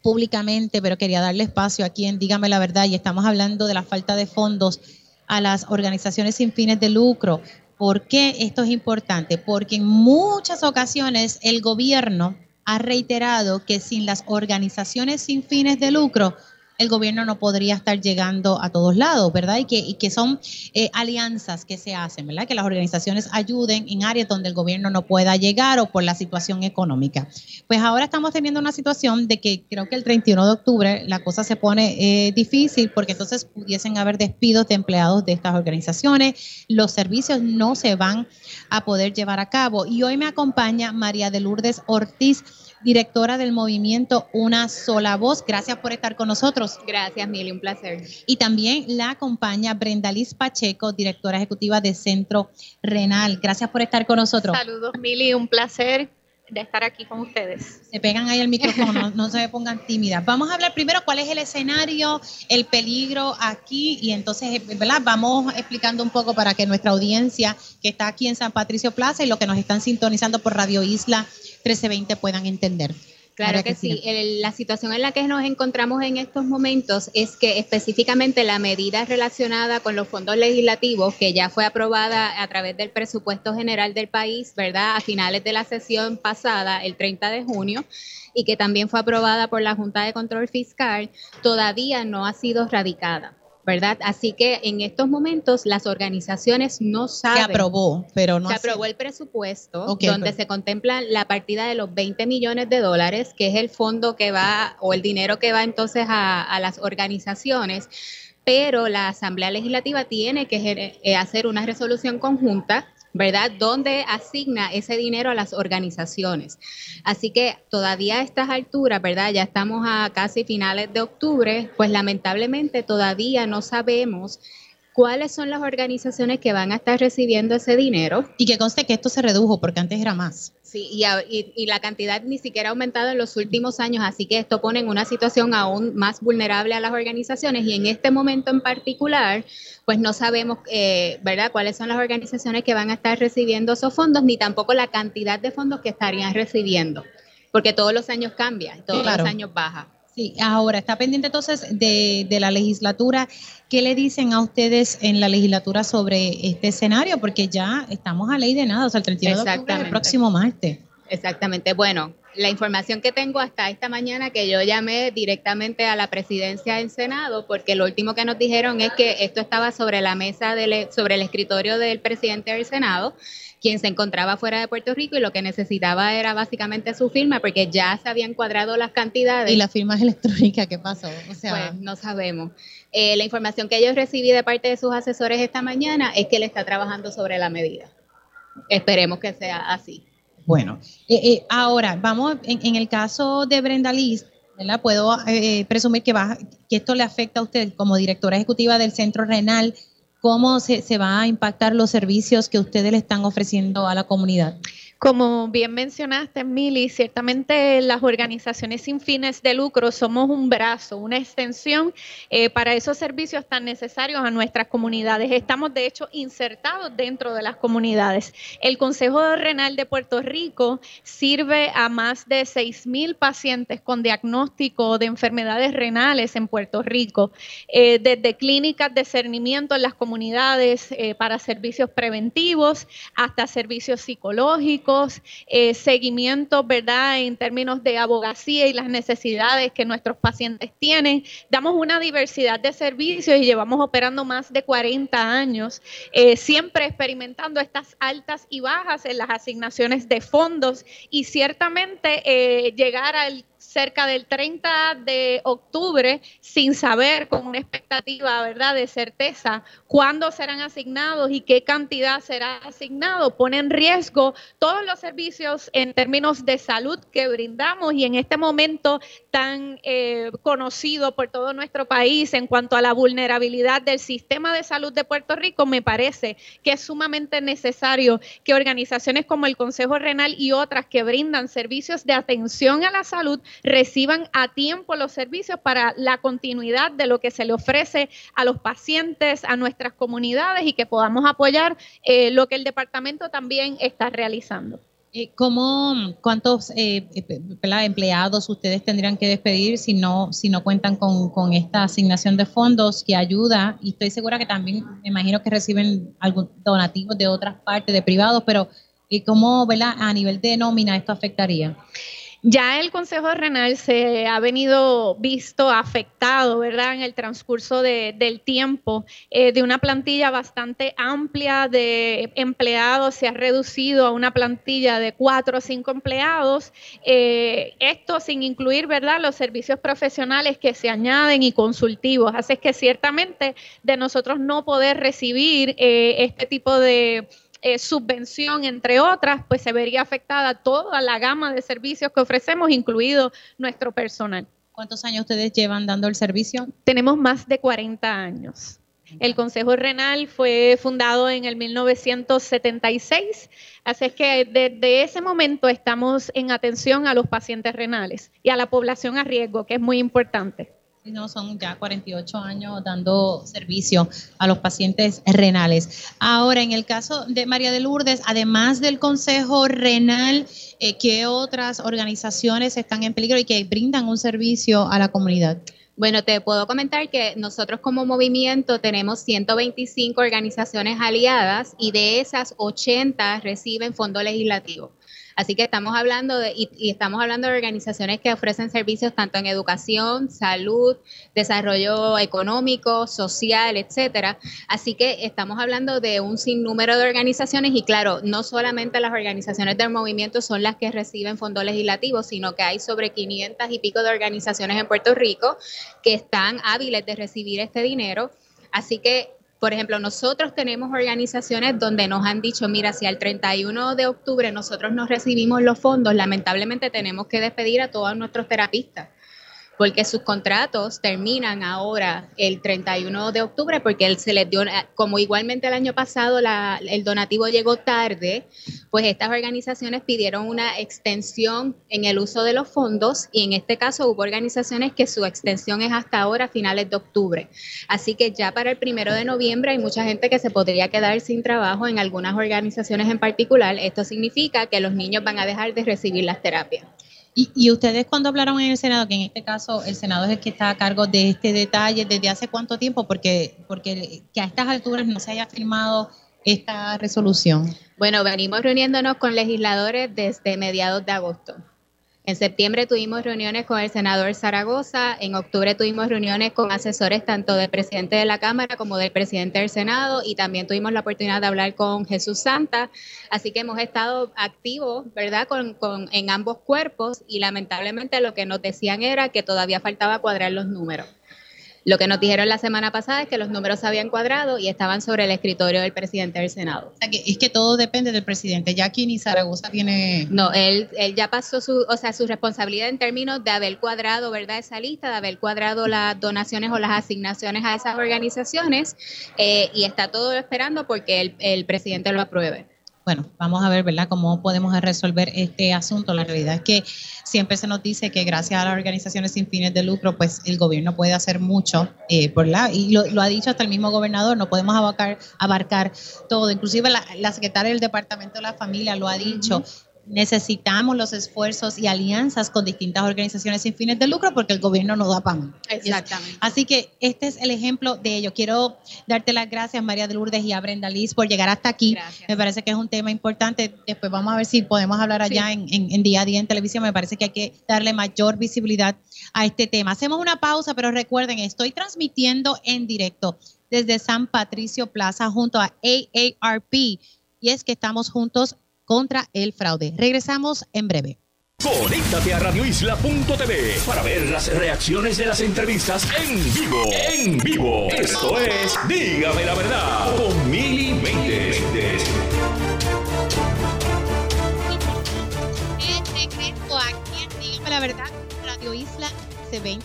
Speaker 2: públicamente, pero quería darle espacio aquí en Dígame la verdad y estamos hablando de la falta de fondos a las organizaciones sin fines de lucro. ¿Por qué esto es importante? Porque en muchas ocasiones el gobierno ha reiterado que sin las organizaciones sin fines de lucro el gobierno no podría estar llegando a todos lados, ¿verdad? Y que, y que son eh, alianzas que se hacen, ¿verdad? Que las organizaciones ayuden en áreas donde el gobierno no pueda llegar o por la situación económica. Pues ahora estamos teniendo una situación de que creo que el 31 de octubre la cosa se pone eh, difícil porque entonces pudiesen haber despidos de empleados de estas organizaciones, los servicios no se van a poder llevar a cabo. Y hoy me acompaña María de Lourdes Ortiz directora del movimiento Una Sola Voz. Gracias por estar con nosotros.
Speaker 9: Gracias, Mili, un placer.
Speaker 2: Y también la acompaña Brenda Liz Pacheco, directora ejecutiva de Centro Renal. Gracias por estar con nosotros.
Speaker 9: Saludos, Mili, un placer de estar aquí con ustedes.
Speaker 2: Se pegan ahí el micrófono, no, se pongan tímidas. Vamos a hablar primero cuál es el escenario, el peligro aquí y entonces, ¿verdad? Vamos explicando un poco para que nuestra audiencia que está aquí en San Patricio Plaza y los que nos están sintonizando por Radio Isla 1320 puedan entender.
Speaker 9: Claro que, sí. la situación en la que nos encontramos en estos momentos es que específicamente la medida relacionada con los fondos legislativos, que ya fue aprobada a través del presupuesto general del país, ¿verdad? A finales de la sesión pasada, el 30 de junio, y que también fue aprobada por la Junta de Control Fiscal, todavía no ha sido radicada. ¿Verdad? Así que en estos momentos las organizaciones no saben.
Speaker 2: Se aprobó, pero no.
Speaker 9: Se aprobó el presupuesto donde se contempla la partida de los 20 millones de dólares, que es el fondo que va o el dinero que va entonces a, a las organizaciones. Pero la Asamblea Legislativa tiene que eh, hacer una resolución conjunta ¿verdad? Donde asigna ese dinero a las organizaciones. Así que todavía a estas alturas, ¿verdad? Ya estamos a casi finales de octubre, pues lamentablemente todavía no sabemos cuáles son las organizaciones que van a estar recibiendo ese dinero.
Speaker 2: Y que conste que esto se redujo porque antes era más.
Speaker 9: Sí, y, la cantidad ni siquiera ha aumentado en los últimos años, así que esto pone en una situación aún más vulnerable a las organizaciones y en este momento en particular, pues no sabemos, eh, ¿verdad?, cuáles son las organizaciones que van a estar recibiendo esos fondos, ni tampoco la cantidad de fondos que estarían recibiendo, porque todos los años cambia, todos los años baja.
Speaker 2: Sí, ahora está pendiente entonces de, de, la legislatura. ¿Qué le dicen a ustedes en la legislatura sobre este escenario? Porque ya estamos a ley de nada, o sea, el 31 de octubre, el próximo martes.
Speaker 9: Exactamente. Bueno, la información que tengo hasta esta mañana, que yo llamé directamente a la presidencia del Senado, porque lo último que nos dijeron es que esto estaba sobre la mesa, del, sobre el escritorio del presidente del Senado quien se encontraba fuera de Puerto Rico y lo que necesitaba era básicamente su firma porque ya se habían cuadrado las cantidades.
Speaker 2: ¿Y las firmas electrónicas qué pasó?
Speaker 9: O sea, pues no sabemos. Eh, la información que yo recibí de parte de sus asesores esta mañana es que él está trabajando sobre la medida. Esperemos que sea así.
Speaker 2: Bueno, eh, eh, ahora vamos en, el caso de Brenda Liz, ¿verdad? Puedo presumir que, va, que esto le afecta a usted como directora ejecutiva del Centro Renal cómo se, se va a impactar los servicios que ustedes le están ofreciendo a la comunidad.
Speaker 10: Como bien mencionaste, Mili, ciertamente las organizaciones sin fines de lucro somos un brazo, una extensión eh, para esos servicios tan necesarios a nuestras comunidades. Estamos, de hecho, insertados dentro de las comunidades. El Consejo Renal de Puerto Rico sirve a más de 6.000 pacientes con diagnóstico de enfermedades renales en Puerto Rico, eh, desde clínicas de cernimiento en las comunidades eh, para servicios preventivos hasta servicios psicológicos eh, seguimiento, ¿verdad?, en términos de abogacía y las necesidades que nuestros pacientes tienen. Damos una diversidad de servicios y llevamos operando más de 40 años, eh, siempre experimentando estas altas y bajas en las asignaciones de fondos y ciertamente eh, llegar al cerca del 30 de octubre sin saber con una expectativa, ¿verdad?, de certeza cuándo serán asignados y qué cantidad será asignado, pone en riesgo todos los servicios en términos de salud que brindamos y en este momento tan eh, conocido por todo nuestro país en cuanto a la vulnerabilidad del sistema de salud de Puerto Rico, me parece que es sumamente necesario que organizaciones como el Consejo Renal y otras que brindan servicios de atención a la salud reciban a tiempo los servicios para la continuidad de lo que se le ofrece a los pacientes, a nuestras comunidades y que podamos apoyar eh, lo que el departamento también está realizando.
Speaker 2: Eh, ¿Cómo, cuántos eh, empleados ustedes tendrían que despedir si no, si no cuentan con, esta asignación de fondos que ayuda? Y estoy segura que también me imagino que reciben algún donativos de otras partes, de privados, pero ¿cómo a nivel de nómina esto afectaría?
Speaker 10: Ya el Consejo Renal se ha venido visto afectado, ¿verdad?, en el transcurso del tiempo, eh, de una plantilla bastante amplia de empleados, se ha reducido a una plantilla de cuatro o cinco empleados, eh, esto sin incluir, ¿verdad?, los servicios profesionales que se añaden y consultivos. Así que ciertamente de nosotros no poder recibir eh, este tipo de eh, subvención, entre otras, pues se vería afectada toda la gama de servicios que ofrecemos, incluido nuestro personal.
Speaker 2: ¿Cuántos años ustedes llevan dando el servicio?
Speaker 10: Tenemos más de 40 años. El Consejo Renal fue fundado en el 1976, así es que desde ese momento estamos en atención a los pacientes renales y a la población a riesgo, que es muy importante.
Speaker 2: No, son ya 48 años dando servicio a los pacientes renales. Ahora, en el caso de María de Lourdes, además del Consejo Renal, eh, ¿qué otras organizaciones están en peligro y que brindan un servicio a la comunidad?
Speaker 9: Bueno, te puedo comentar que nosotros como movimiento tenemos 125 organizaciones aliadas y de esas 80 reciben fondo legislativo. Así que estamos hablando de, y, estamos hablando de organizaciones que ofrecen servicios tanto en educación, salud, desarrollo económico, social, etcétera. Así que estamos hablando de un sinnúmero de organizaciones y claro, no solamente las organizaciones del movimiento son las que reciben fondos legislativos, sino que hay sobre 500 y pico de organizaciones en Puerto Rico que están hábiles de recibir este dinero. Así que por ejemplo, nosotros tenemos organizaciones donde nos han dicho, mira, si al 31 de octubre nosotros no recibimos los fondos, lamentablemente tenemos que despedir a todos nuestros terapistas porque sus contratos terminan ahora el 31 de octubre, porque se les dio, como igualmente el año pasado el donativo llegó tarde, pues estas organizaciones pidieron una extensión en el uso de los fondos y en este caso hubo organizaciones que su extensión es hasta ahora, finales de octubre. Así que ya para el primero de noviembre hay mucha gente que se podría quedar sin trabajo en algunas organizaciones en particular. Esto significa que los niños van a dejar de recibir las terapias.
Speaker 2: Y, ustedes cuando hablaron en el Senado, que en este caso el Senado es el que está a cargo de este detalle, ¿desde hace cuánto tiempo? Porque, porque que a estas alturas no se haya firmado esta resolución.
Speaker 9: Bueno, venimos reuniéndonos con legisladores desde mediados de agosto. En septiembre tuvimos reuniones con el senador Zaragoza, en octubre tuvimos reuniones con asesores tanto del presidente de la Cámara como del presidente del Senado y también tuvimos la oportunidad de hablar con Jesús Santa. Así que hemos estado activos, ¿verdad?, con, con, en ambos cuerpos y lamentablemente lo que nos decían era que todavía faltaba cuadrar los números. Lo que nos dijeron la semana pasada es que los números se habían cuadrado y estaban sobre el escritorio del presidente del Senado.
Speaker 2: O sea, que es que todo depende del presidente. Ya aquí ni Zaragoza tiene...
Speaker 9: No, él, él ya pasó su, o sea, su responsabilidad en términos de haber cuadrado, ¿verdad?, esa lista, de haber cuadrado las donaciones o las asignaciones a esas organizaciones eh, y está todo esperando porque el, el presidente lo apruebe.
Speaker 11: Bueno, vamos a ver, ¿verdad?, cómo podemos resolver este asunto. La realidad es que siempre se nos dice que gracias a las organizaciones sin fines de lucro, pues el gobierno puede hacer mucho, eh, ¿verdad? Y lo, ha dicho hasta el mismo gobernador, no podemos abarcar, abarcar todo. Inclusive la, la secretaria del Departamento de la Familia lo ha dicho necesitamos los esfuerzos y alianzas con distintas organizaciones sin fines de lucro porque el gobierno no da pan.
Speaker 2: Exactamente.
Speaker 11: Así que este es el ejemplo de ello. Quiero darte las gracias, María de Lourdes y a Brenda Liz, por llegar hasta aquí. Me parece que es un tema importante. Después vamos a ver si podemos hablar allá en, en día a día en televisión. Me parece que hay que darle mayor visibilidad a este tema. Hacemos una pausa, pero recuerden, estoy transmitiendo en directo desde San Patricio Plaza junto a AARP y es que estamos juntos contra el fraude. Regresamos en breve.
Speaker 1: Conéctate a radioisla.tv para ver las reacciones de las entrevistas en vivo. En vivo. Esto es Dígame la verdad con Mili Méndez.
Speaker 2: aquí en Dígame la verdad, Radio Isla C20.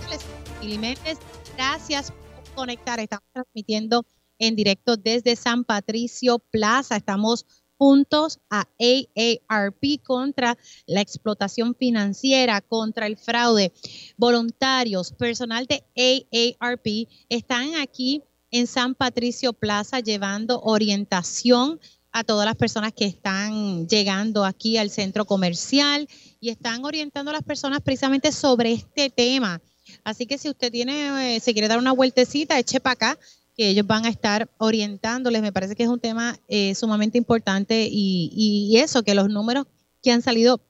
Speaker 2: Mili Méndez, gracias por conectar. Estamos transmitiendo en directo desde San Patricio Plaza. Estamos puntos a AARP contra la explotación financiera, contra el fraude. Voluntarios, personal de AARP están aquí en San Patricio Plaza llevando orientación a todas las personas que están llegando aquí al centro comercial y están orientando a las personas precisamente sobre este tema. Así que si usted tiene, eh, se quiere dar una vueltecita, eche para acá que ellos van a estar orientándoles. Me parece que es un tema eh, sumamente importante y, eso, que los números que han salido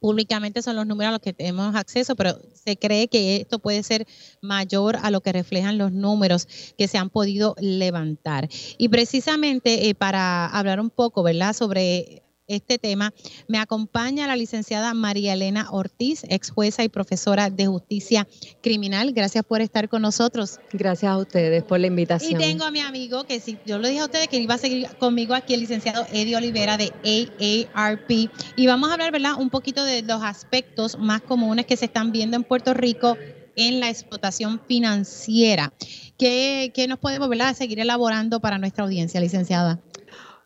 Speaker 2: públicamente son los números a los que tenemos acceso, pero se cree que esto puede ser mayor a lo que reflejan los números que se han podido levantar. Y precisamente eh, para hablar un poco, ¿verdad?, sobre este tema. Me acompaña la licenciada María Elena Ortiz, ex jueza y profesora de justicia criminal. Gracias por estar con nosotros.
Speaker 12: Gracias a ustedes por la invitación.
Speaker 11: Y tengo a mi amigo, que si yo le dije a ustedes que iba a seguir conmigo aquí, el licenciado Eddie Olivera de AARP. Y vamos a hablar, ¿verdad?, un poquito de los aspectos más comunes que se están viendo en Puerto Rico en la explotación financiera. ¿Qué, qué nos podemos, ¿verdad?, seguir elaborando para nuestra audiencia, licenciada?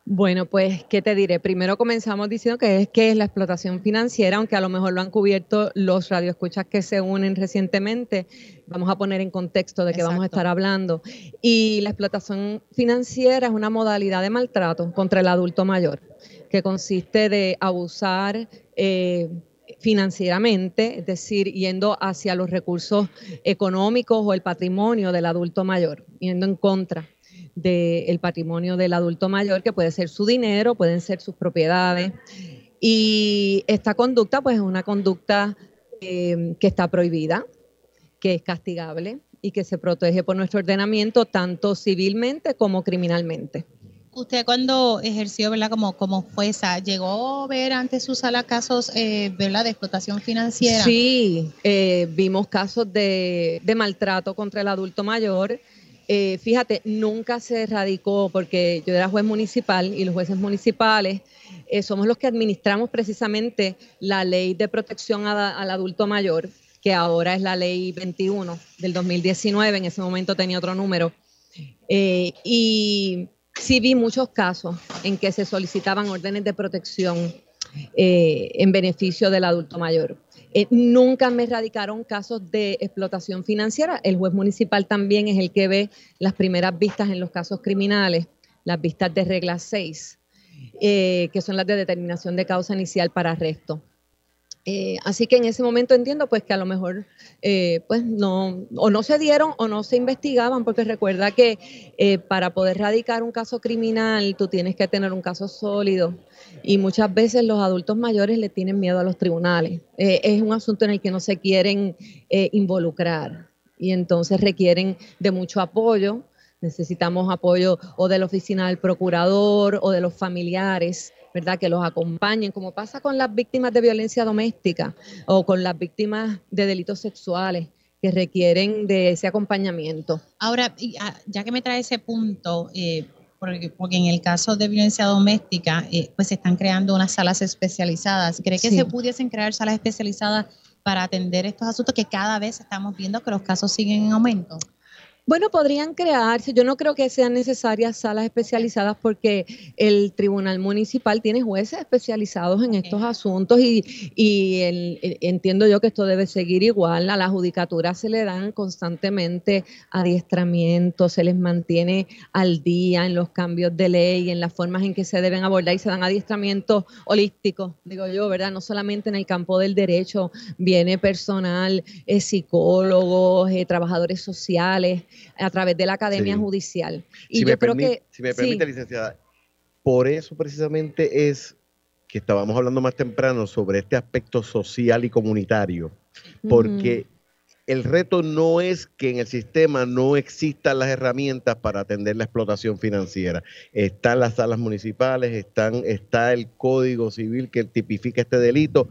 Speaker 12: Bueno, pues, ¿qué te diré? Primero comenzamos diciendo que es que es la explotación financiera, aunque a lo mejor lo han cubierto los radioescuchas que se unen recientemente. Vamos a poner en contexto de qué vamos a estar hablando. Y la explotación financiera es una modalidad de maltrato contra el adulto mayor, que consiste de abusar eh, financieramente, es decir, yendo hacia los recursos económicos o el patrimonio del adulto mayor, yendo en contra del patrimonio del adulto mayor, que puede ser su dinero, pueden ser sus propiedades. Y esta conducta, pues, es una conducta eh, que está prohibida, que es castigable y que se protege por nuestro ordenamiento tanto civilmente como criminalmente.
Speaker 11: Usted cuando ejerció, ¿verdad? Como, como jueza, ¿llegó a ver ante su sala casos, eh, ¿verdad? De explotación financiera.
Speaker 12: Sí, eh, vimos casos de, de maltrato contra el adulto mayor, eh, fíjate, nunca se radicó porque yo era juez municipal y los jueces municipales eh, somos los que administramos precisamente la ley de protección al adulto mayor, que ahora es la ley 21 del 2019, en ese momento tenía otro número. Eh, y sí vi muchos casos en que se solicitaban órdenes de protección en beneficio del adulto mayor. Eh, nunca me radicaron casos de explotación financiera. El juez municipal también es el que ve las primeras vistas en los casos criminales, las vistas de regla 6, eh, que son las de determinación de causa inicial para arresto. Eh, así que en ese momento entiendo pues que a lo mejor pues no o no se dieron o no se investigaban porque recuerda que para poder radicar un caso criminal tú tienes que tener un caso sólido y muchas veces los adultos mayores le tienen miedo a los tribunales. Eh, es un asunto en el que no se quieren eh, involucrar y entonces requieren de mucho apoyo. Necesitamos apoyo o de la oficina del procurador o de los familiares, ¿verdad? Que los acompañen, como pasa con las víctimas de violencia doméstica o con las víctimas de delitos sexuales que requieren de ese acompañamiento.
Speaker 11: Ahora, ah, ya que me trae ese punto, eh, porque, en el caso de violencia doméstica, eh, pues se están creando unas salas especializadas. ¿Cree que se pudiesen crear salas especializadas para atender estos asuntos que cada vez estamos viendo que los casos siguen en aumento?
Speaker 12: Bueno, podrían crearse. Yo no creo que sean necesarias salas especializadas porque el Tribunal Municipal tiene jueces especializados en estos asuntos y, entiendo yo que esto debe seguir igual. A la judicatura se le dan constantemente adiestramientos, se les mantiene al día en los cambios de ley, en las formas en que se deben abordar y se dan adiestramientos holísticos, digo yo, ¿verdad? No solamente en el campo del derecho, viene personal, eh, psicólogos, eh, trabajadores sociales a través de la Academia Judicial. Y
Speaker 6: si
Speaker 12: yo
Speaker 6: creo que... Si me permite, licenciada, por eso precisamente es que estábamos hablando más temprano sobre este aspecto social y comunitario, porque el reto no es que en el sistema no existan las herramientas para atender la explotación financiera. Están las salas municipales, están, está el código civil que tipifica este delito.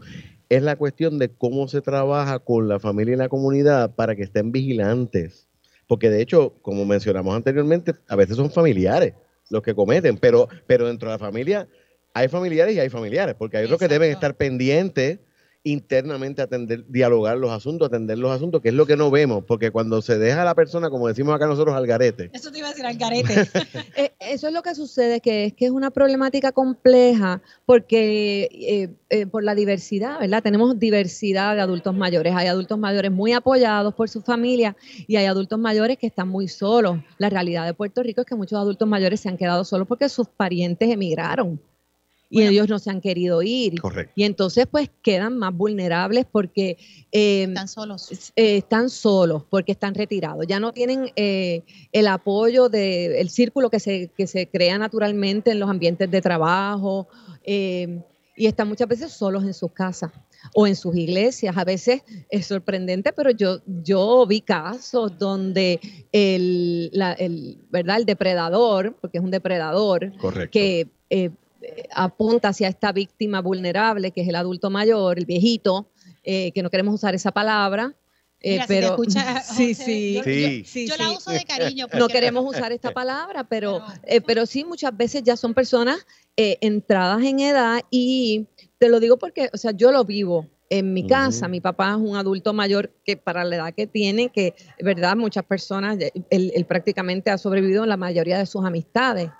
Speaker 6: Es la cuestión de cómo se trabaja con la familia y la comunidad para que estén vigilantes porque de hecho, como mencionamos anteriormente, a veces son familiares los que cometen, pero, pero dentro de la familia hay familiares y hay familiares, porque hay otros que deben estar pendientes internamente atender, dialogar los asuntos, atender los asuntos, que es lo que no vemos, porque cuando se deja a la persona, como decimos acá nosotros, al garete.
Speaker 11: Eso te iba a decir, al garete. *laughs*
Speaker 12: Eh, eso es lo que sucede, que es que es una problemática compleja, porque eh, eh, por la diversidad, ¿verdad? Tenemos diversidad de adultos mayores. Hay adultos mayores muy apoyados por su familia y hay adultos mayores que están muy solos. La realidad de Puerto Rico es que muchos adultos mayores se han quedado solos porque sus parientes emigraron y ellos no se han querido ir.
Speaker 6: Correcto.
Speaker 12: Y entonces pues quedan más vulnerables porque...
Speaker 11: Eh, están solos.
Speaker 12: Eh, están solos porque están retirados. Ya no tienen eh, el apoyo del círculo que se, que se crea naturalmente en los ambientes de trabajo y están muchas veces solos en sus casas o en sus iglesias. A veces es sorprendente, pero yo, yo vi casos donde el, el, ¿verdad? el depredador, porque es un depredador, que apunta hacia esta víctima vulnerable, que es el adulto mayor, el viejito, eh, que no queremos usar esa palabra.
Speaker 11: Eh, pero sí, *laughs* sí,
Speaker 12: yo,
Speaker 11: la uso de cariño.
Speaker 12: No queremos usar esta palabra, pero, eh, pero, sí muchas veces ya son personas entradas en edad y te lo digo porque, o sea, yo lo vivo en mi casa. Mi papá es un adulto mayor que para la edad que tiene, que, verdad, muchas personas, él, prácticamente ha sobrevivido en la mayoría de sus amistades.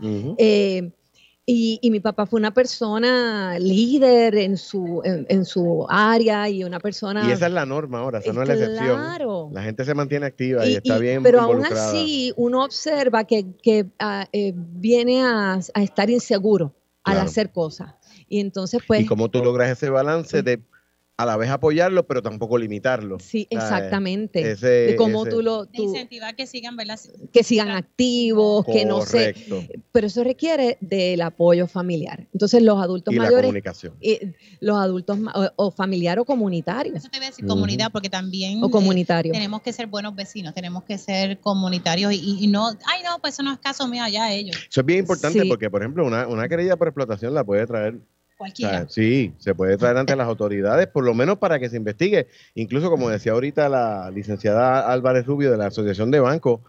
Speaker 12: Y, mi papá fue una persona líder en su, en, su área y una persona...
Speaker 6: Y esa es la norma ahora, esa no es la excepción. La gente se mantiene activa y, está bien
Speaker 12: Pero aún así uno observa que, que eh, viene a, estar inseguro al hacer cosas. Y entonces pues...
Speaker 6: ¿Y cómo tú logras ese balance de a la vez apoyarlo, pero tampoco limitarlo.
Speaker 12: Sí, exactamente. de cómo tú lo...
Speaker 11: incentivar que sigan, ¿verdad?
Speaker 12: Que sigan activos, que no se... Pero eso requiere del apoyo familiar. Entonces los adultos
Speaker 6: y
Speaker 12: mayores...
Speaker 6: La comunicación.
Speaker 12: los adultos o, familiar o comunitario.
Speaker 11: Eso te voy a decir comunidad, porque también...
Speaker 12: O comunitario.
Speaker 11: tenemos que ser buenos vecinos, tenemos que ser comunitarios y, no... Ay, no, pues eso no es caso mío, allá ellos.
Speaker 6: Eso es bien importante porque, por ejemplo, una, una querella por explotación la puede traer sí, se puede traer ante las autoridades, por lo menos para que se investigue. Incluso, como decía ahorita la licenciada Álvarez Rubio de la Asociación de Bancos,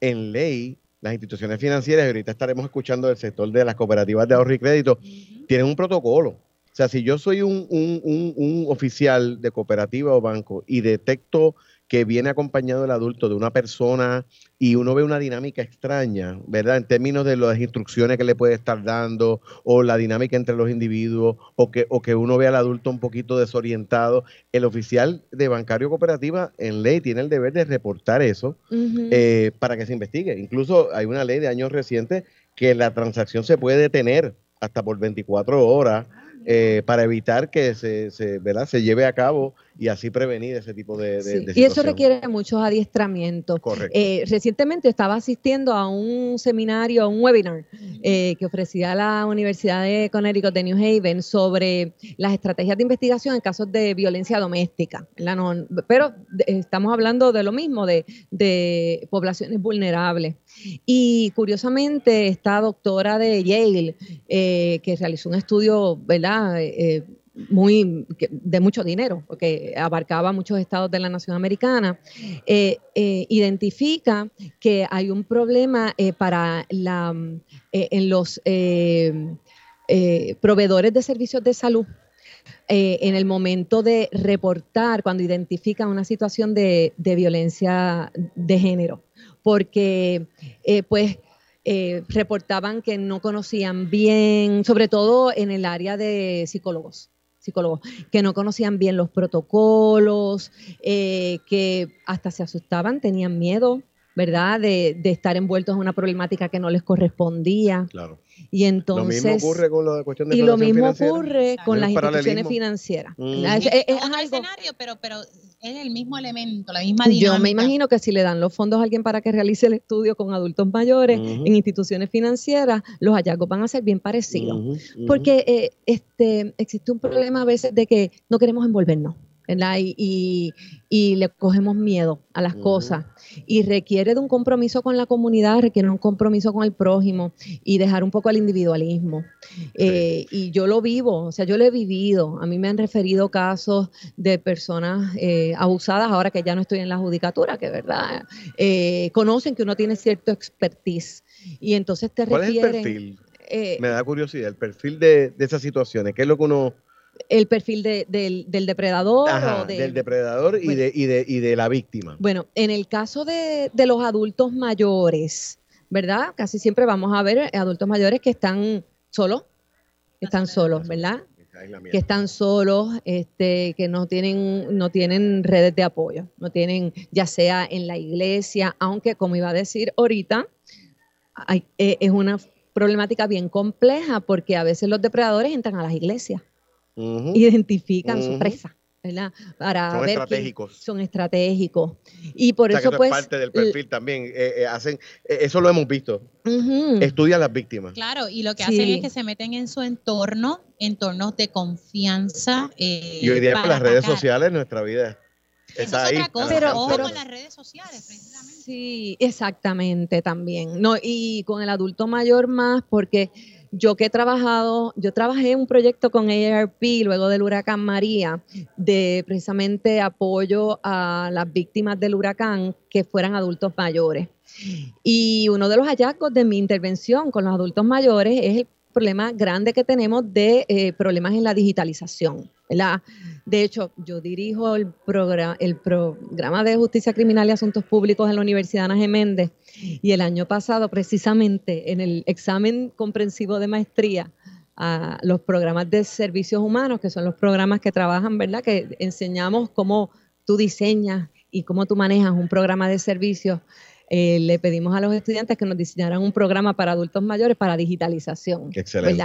Speaker 6: en ley, las instituciones financieras, y ahorita estaremos escuchando del sector de las cooperativas de ahorro y crédito, tienen un protocolo. O sea, si yo soy un, un oficial de cooperativa o banco y detecto que viene acompañado del adulto de una persona y uno ve una dinámica extraña, ¿verdad? En términos de las instrucciones que le puede estar dando o la dinámica entre los individuos o que, o que uno ve al adulto un poquito desorientado, el oficial de bancario cooperativa en ley tiene el deber de reportar eso eh, para que se investigue. Incluso hay una ley de años recientes que la transacción se puede detener hasta por 24 horas eh, para evitar que se, se, ¿verdad? se lleve a cabo y así prevenir ese tipo de, de,
Speaker 12: Y eso requiere muchos adiestramientos.
Speaker 6: Correcto.
Speaker 12: Eh, recientemente estaba asistiendo a un seminario, a un webinar eh, que ofrecía la Universidad de Connecticut de New Haven sobre las estrategias de investigación en casos de violencia doméstica. pero estamos hablando de lo mismo, de, de poblaciones vulnerables. Y curiosamente, esta doctora de Yale, eh, que realizó un estudio, ¿verdad? Eh, muy de mucho dinero, porque abarcaba muchos estados de la nación americana, eh, identifica que hay un problema para la en los proveedores de servicios de salud. en el momento de reportar, cuando identifican una situación de, de violencia de género porque eh, pues eh, reportaban que no conocían bien, sobre todo en el área de psicólogos psicólogos, que no conocían bien los protocolos, eh, que hasta se asustaban, tenían miedo, ¿verdad? De, de, estar envueltos en una problemática que no les correspondía.
Speaker 6: Claro.
Speaker 12: Y entonces.
Speaker 6: Lo mismo ocurre con la cuestión de
Speaker 12: Y lo mismo ocurre con las instituciones financieras.
Speaker 2: Mm. Es, es, es, escenario, pero, pero es el mismo elemento, la misma
Speaker 12: dinámica. Yo me imagino que si le dan los fondos a alguien para que realice el estudio con adultos mayores uh -huh. en instituciones financieras, los hallazgos van a ser bien parecidos. Uh -huh. Porque eh, este, existe un problema a veces de que no queremos envolvernos. Y, y, y, le cogemos miedo a las uh -huh. cosas y requiere de un compromiso con la comunidad, requiere un compromiso con el prójimo y dejar un poco el individualismo. Eh, y yo lo vivo, o sea, yo lo he vivido. A mí me han referido casos de personas eh, abusadas, ahora que ya no estoy en la judicatura, que verdad, eh, conocen que uno tiene cierto expertise y entonces te
Speaker 6: ¿Cuál
Speaker 12: refieren...
Speaker 6: es el perfil? me da curiosidad, el perfil de, de esas situaciones, ¿qué es lo que uno
Speaker 12: el perfil de, de, del depredador
Speaker 6: Ajá,
Speaker 12: o de,
Speaker 6: del depredador y, bueno, de, y, de, y de la víctima.
Speaker 12: Bueno, en el caso de, de los adultos mayores, ¿verdad? Casi siempre vamos a ver adultos mayores que están solos, que están solos, ¿verdad? que están solos, este, que no tienen, no tienen redes de apoyo, no tienen, ya sea en la iglesia, aunque como iba a decir ahorita, hay, eh, es una problemática bien compleja porque a veces los depredadores entran a las iglesias uh -huh. identifican uh -huh. su presa. ¿verdad? Para
Speaker 6: son
Speaker 12: ver
Speaker 6: estratégicos.
Speaker 12: Son estratégicos. Y por
Speaker 6: o sea,
Speaker 12: eso,
Speaker 6: que
Speaker 12: pues.
Speaker 6: Es parte del perfil también. Eh, eh, hacen, eh, eso lo hemos visto. Uh -huh. Estudian las víctimas.
Speaker 2: Claro, y lo que sí. hacen es que se meten en su entorno, entornos de confianza.
Speaker 6: Eh, y hoy día con las atacar. redes sociales, nuestra vida está ahí.
Speaker 2: Es otra cosa, pero, pero con las redes sociales, precisamente.
Speaker 12: Sí, exactamente también. No, y con el adulto mayor más, porque yo que he trabajado, yo trabajé un proyecto con AARP luego del huracán María, de precisamente apoyo a las víctimas del huracán que fueran adultos mayores. Y uno de los hallazgos de mi intervención con los adultos mayores es el problema grande que tenemos de eh, problemas en la digitalización. De hecho, yo dirijo el, programa, el programa de justicia criminal y asuntos públicos en la Universidad Ana Geméndez y el año pasado, precisamente en el examen comprensivo de maestría, a los programas de servicios humanos, que son los programas que trabajan, ¿verdad? Que enseñamos cómo tú diseñas y cómo tú manejas un programa de servicios. Eh, le pedimos a los estudiantes que nos diseñaran un programa para adultos mayores para digitalización.
Speaker 6: Excelente.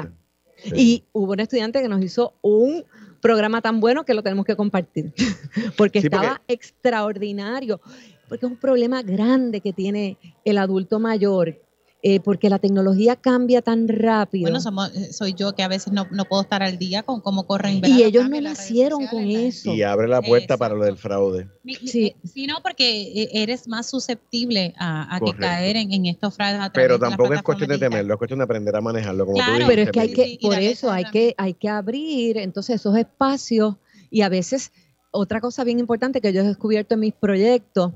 Speaker 12: Y hubo un estudiante que nos hizo un programa tan bueno que lo tenemos que compartir, *laughs* porque sí, estaba porque... extraordinario, porque es un problema grande que tiene el adulto mayor, eh, porque la tecnología cambia tan rápido.
Speaker 2: Bueno, somos, eh, soy yo que a veces no, no, puedo estar al día con cómo corren.
Speaker 12: Y ellos no nacieron con eso.
Speaker 6: Y abre la puerta Exacto. para lo del fraude.
Speaker 2: Sí. sí, no, porque eh, eres más susceptible a, a que caer en, en, estos fraudes.
Speaker 6: Pero tampoco es cuestión de temerlo, es cuestión de aprender a manejarlo. Como
Speaker 12: claro,
Speaker 6: tú
Speaker 12: pero es que hay que, por eso hay que, hay que abrir entonces esos espacios y a veces otra cosa bien importante que yo he descubierto en mis proyectos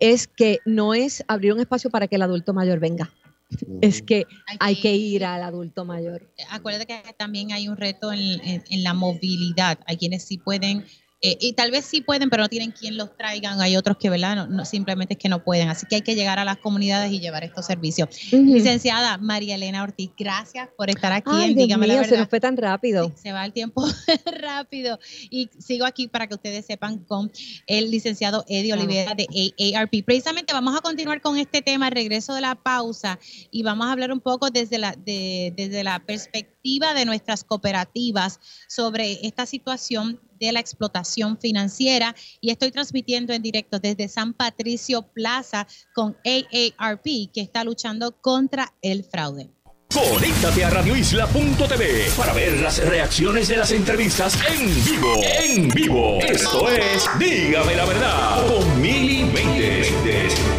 Speaker 12: es que no es abrir un espacio para que el adulto mayor venga es que hay, hay que, ir al adulto mayor.
Speaker 2: Acuérdate que también hay un reto en, en, en la movilidad. Hay quienes sí pueden eh, y tal vez sí pueden, pero no tienen quien los traigan. Hay otros que, ¿verdad? No, no, simplemente es que no pueden. Así que hay que llegar a las comunidades y llevar estos servicios. Uh -huh. Licenciada María Elena Ortiz, gracias por estar aquí.
Speaker 12: Ay,
Speaker 2: en Dígame
Speaker 12: mío,
Speaker 2: la verdad.
Speaker 12: Se nos fue tan rápido.
Speaker 2: Sí, se va el tiempo *laughs* rápido. Y sigo aquí para que ustedes sepan con el licenciado Eddie Olivera de AARP. Precisamente vamos a continuar con este tema, regreso de la pausa, y vamos a hablar un poco desde la, de, desde la perspectiva de nuestras cooperativas sobre esta situación de la explotación financiera y estoy transmitiendo en directo desde San Patricio Plaza con AARP que está luchando contra el fraude.
Speaker 1: Conéctate a radioisla.tv para ver las reacciones de las entrevistas en vivo. En vivo. Esto es Dígame la verdad con Mili
Speaker 13: 2020.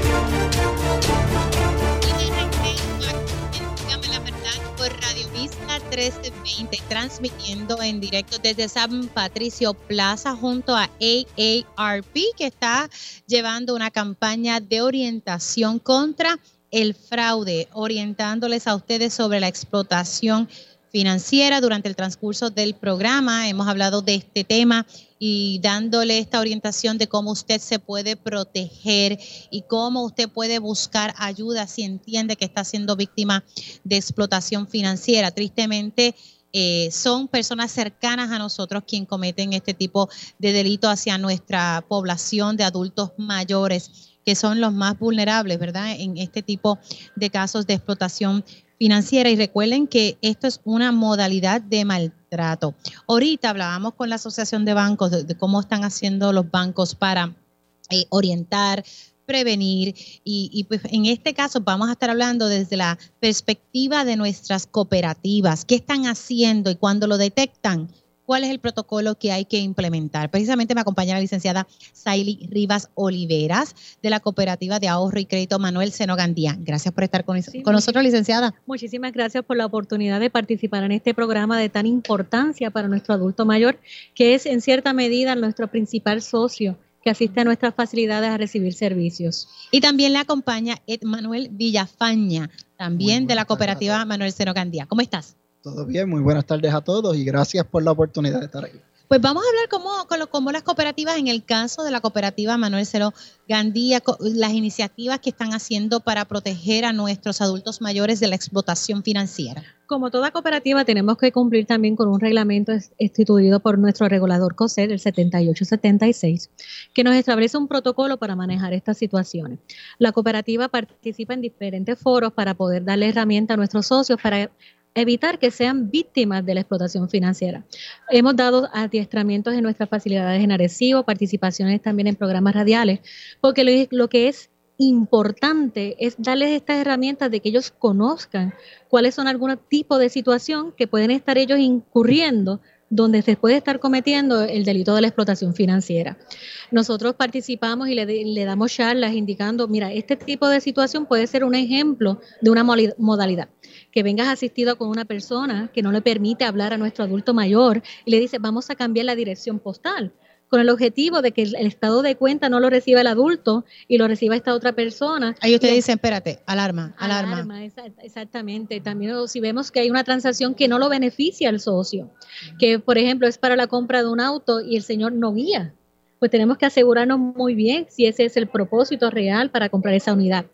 Speaker 13: 1320, transmitiendo en directo desde San Patricio Plaza junto a AARP, que está llevando una campaña de orientación contra el fraude, orientándoles a ustedes sobre la explotación
Speaker 2: financiera. Durante el transcurso del programa hemos hablado de este tema y dándole esta orientación de cómo usted se puede proteger y cómo usted puede buscar ayuda si entiende que está siendo víctima de explotación financiera. Tristemente, eh, son personas cercanas a nosotros quien cometen este tipo de delito hacia nuestra población de adultos mayores que son los más vulnerables, ¿verdad? En este tipo de casos de explotación financiera. Y recuerden que esto es una modalidad de maltrato. Ahorita hablábamos con la Asociación de Bancos de, cómo están haciendo los bancos para eh, orientar, prevenir y, y, pues en este caso vamos a estar hablando desde la perspectiva de nuestras cooperativas, qué están haciendo y cuando lo detectan, cuál es el protocolo que hay que implementar. Precisamente me acompaña la licenciada Saily Rivas Oliveras de la Cooperativa de Ahorro y Crédito Manuel Senogandía. Gracias por estar con, con nosotros, licenciada.
Speaker 14: Muchísimas gracias por la oportunidad de participar en este programa de tan importancia para nuestro adulto mayor, que es en cierta medida nuestro principal socio que asiste a nuestras facilidades a recibir servicios.
Speaker 2: Y también le acompaña Ed Manuel Villafaña, también de la cooperativa Manuel Senogandía. ¿Cómo estás?
Speaker 15: Todo bien, muy buenas tardes a todos y gracias por la oportunidad de estar aquí.
Speaker 2: Pues vamos a hablar cómo, cómo las cooperativas, en el caso de la cooperativa Manuel Cero Gandía, las iniciativas que están haciendo para proteger a nuestros adultos mayores de la explotación financiera.
Speaker 14: Como toda cooperativa, tenemos que cumplir también con un reglamento instituido por nuestro regulador COSED, el 7876, que nos establece un protocolo para manejar estas situaciones. La cooperativa participa en diferentes foros para poder darle herramienta a nuestros socios para evitar que sean víctimas de la explotación financiera. Hemos dado adiestramientos en nuestras facilidades en Arecibo, participaciones también en programas radiales, porque lo, que es importante es darles estas herramientas de que ellos conozcan cuáles son algún tipo de situación que pueden estar ellos incurriendo donde se puede estar cometiendo el delito de la explotación financiera. Nosotros participamos y le, le, damos charlas indicando, mira, este tipo de situación puede ser un ejemplo de una modalidad que vengas asistido con una persona que no le permite hablar a nuestro adulto mayor y le dice, vamos a cambiar la dirección postal con el objetivo de que el, estado de cuenta no lo reciba el adulto y lo reciba esta otra persona.
Speaker 2: Ahí usted dice, espérate, alarma, alarma.
Speaker 14: alarma exactamente. También si vemos que hay una transacción que no lo beneficia al socio, que por ejemplo es para la compra de un auto y el señor no guía, pues tenemos que asegurarnos muy bien si ese es el propósito real para comprar esa unidad.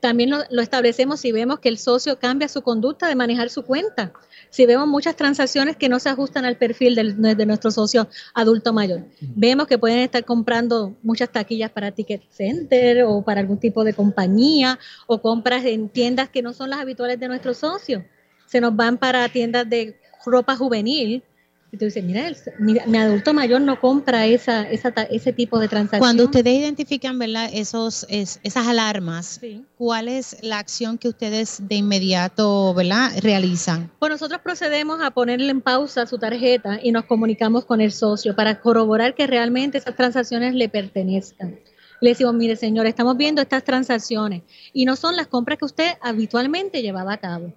Speaker 14: También lo, establecemos si vemos que el socio cambia su conducta de manejar su cuenta. Si vemos muchas transacciones que no se ajustan al perfil de nuestro socio adulto mayor. Vemos que pueden estar comprando muchas taquillas para Ticket Center o para algún tipo de compañía o compras en tiendas que no son las habituales de nuestro socio. Se nos van para tiendas de ropa juvenil y tú dices, mira, mi, adulto mayor no compra esa, ese tipo de transacción.
Speaker 2: Cuando ustedes identifican ¿verdad? Esos, esas alarmas, ¿cuál es la acción que ustedes de inmediato ¿verdad? realizan?
Speaker 14: Pues nosotros procedemos a ponerle en pausa su tarjeta y nos comunicamos con el socio para corroborar que realmente esas transacciones le pertenezcan. Le decimos, mire señor, estamos viendo estas transacciones y no son las compras que usted habitualmente llevaba a cabo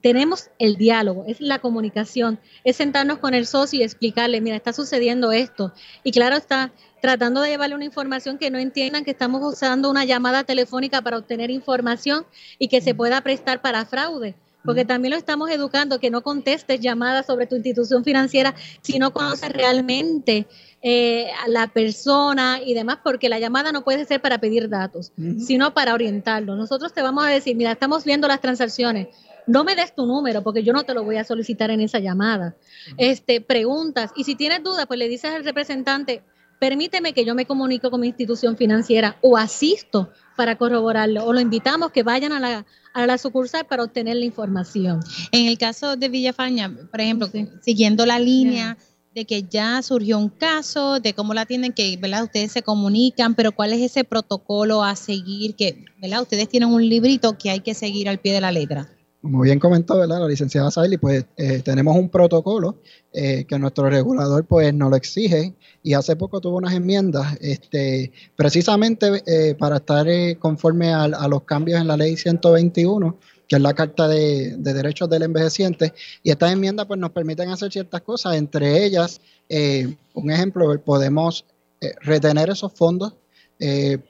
Speaker 14: tenemos el diálogo, es la comunicación, es sentarnos con el socio y explicarle, mira, está sucediendo esto. Y claro está, tratando de llevarle una información que no entiendan que estamos usando una llamada telefónica para obtener información y que se pueda prestar para fraude. Porque también lo estamos educando, que no contestes llamadas sobre tu institución financiera si no conoces realmente eh, a la persona y demás, porque la llamada no puede ser para pedir datos, sino para orientarlo. Nosotros te vamos a decir, mira, estamos viendo las transacciones, no me des tu número porque yo no te lo voy a solicitar en esa llamada. Este, preguntas y si tienes dudas, pues le dices al representante, permíteme que yo me comunico con mi institución financiera o asisto para corroborarlo o lo invitamos que vayan a la, a la sucursal para obtener la información.
Speaker 2: En el caso de Villafaña, por ejemplo, siguiendo la línea de que ya surgió un caso, de cómo la tienen que, ¿verdad? Ustedes se comunican, pero ¿cuál es ese protocolo a seguir? Que, ¿verdad? Ustedes tienen un librito que hay que seguir al pie de la letra
Speaker 15: como bien comentó ¿verdad? la licenciada Saili, pues eh, tenemos un protocolo eh, que nuestro regulador pues nos lo exige. Y hace poco tuvo unas enmiendas este, precisamente eh, para estar conforme a, los cambios en la ley 121 que es la Carta de, Derechos del Envejeciente, y estas enmiendas pues nos permiten hacer ciertas cosas, entre ellas, un ejemplo, podemos retener esos fondos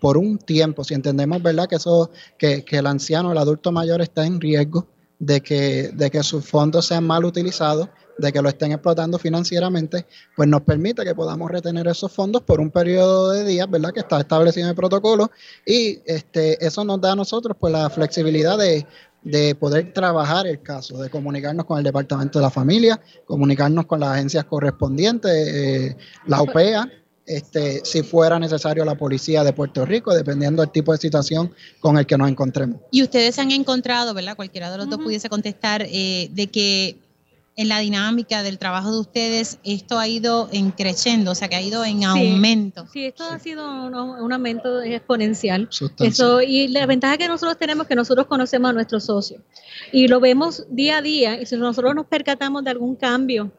Speaker 15: por un tiempo, si entendemos verdad que eso, que, que el anciano, el adulto mayor está en riesgo, de que, de que sus fondos sean mal utilizados, de que lo estén explotando financieramente, pues nos permite que podamos retener esos fondos por un periodo de días, ¿verdad? Que está establecido en el protocolo y este, eso nos da a nosotros pues la flexibilidad de, de poder trabajar el caso, de comunicarnos con el Departamento de la Familia, comunicarnos con las agencias correspondientes, eh, la OPEA, este, si fuera necesario la policía de Puerto Rico, dependiendo del tipo de situación con el que nos encontremos.
Speaker 2: Y ustedes han encontrado, ¿verdad? Cualquiera de los dos pudiese contestar, eh, de que en la dinámica del trabajo de ustedes esto ha ido en creciendo, o sea, que ha ido en aumento.
Speaker 14: Sí, esto ha sido un, aumento exponencial. Eso, y la ventaja que nosotros tenemos es que nosotros conocemos a nuestros socios y lo vemos día a día y si nosotros nos percatamos de algún cambio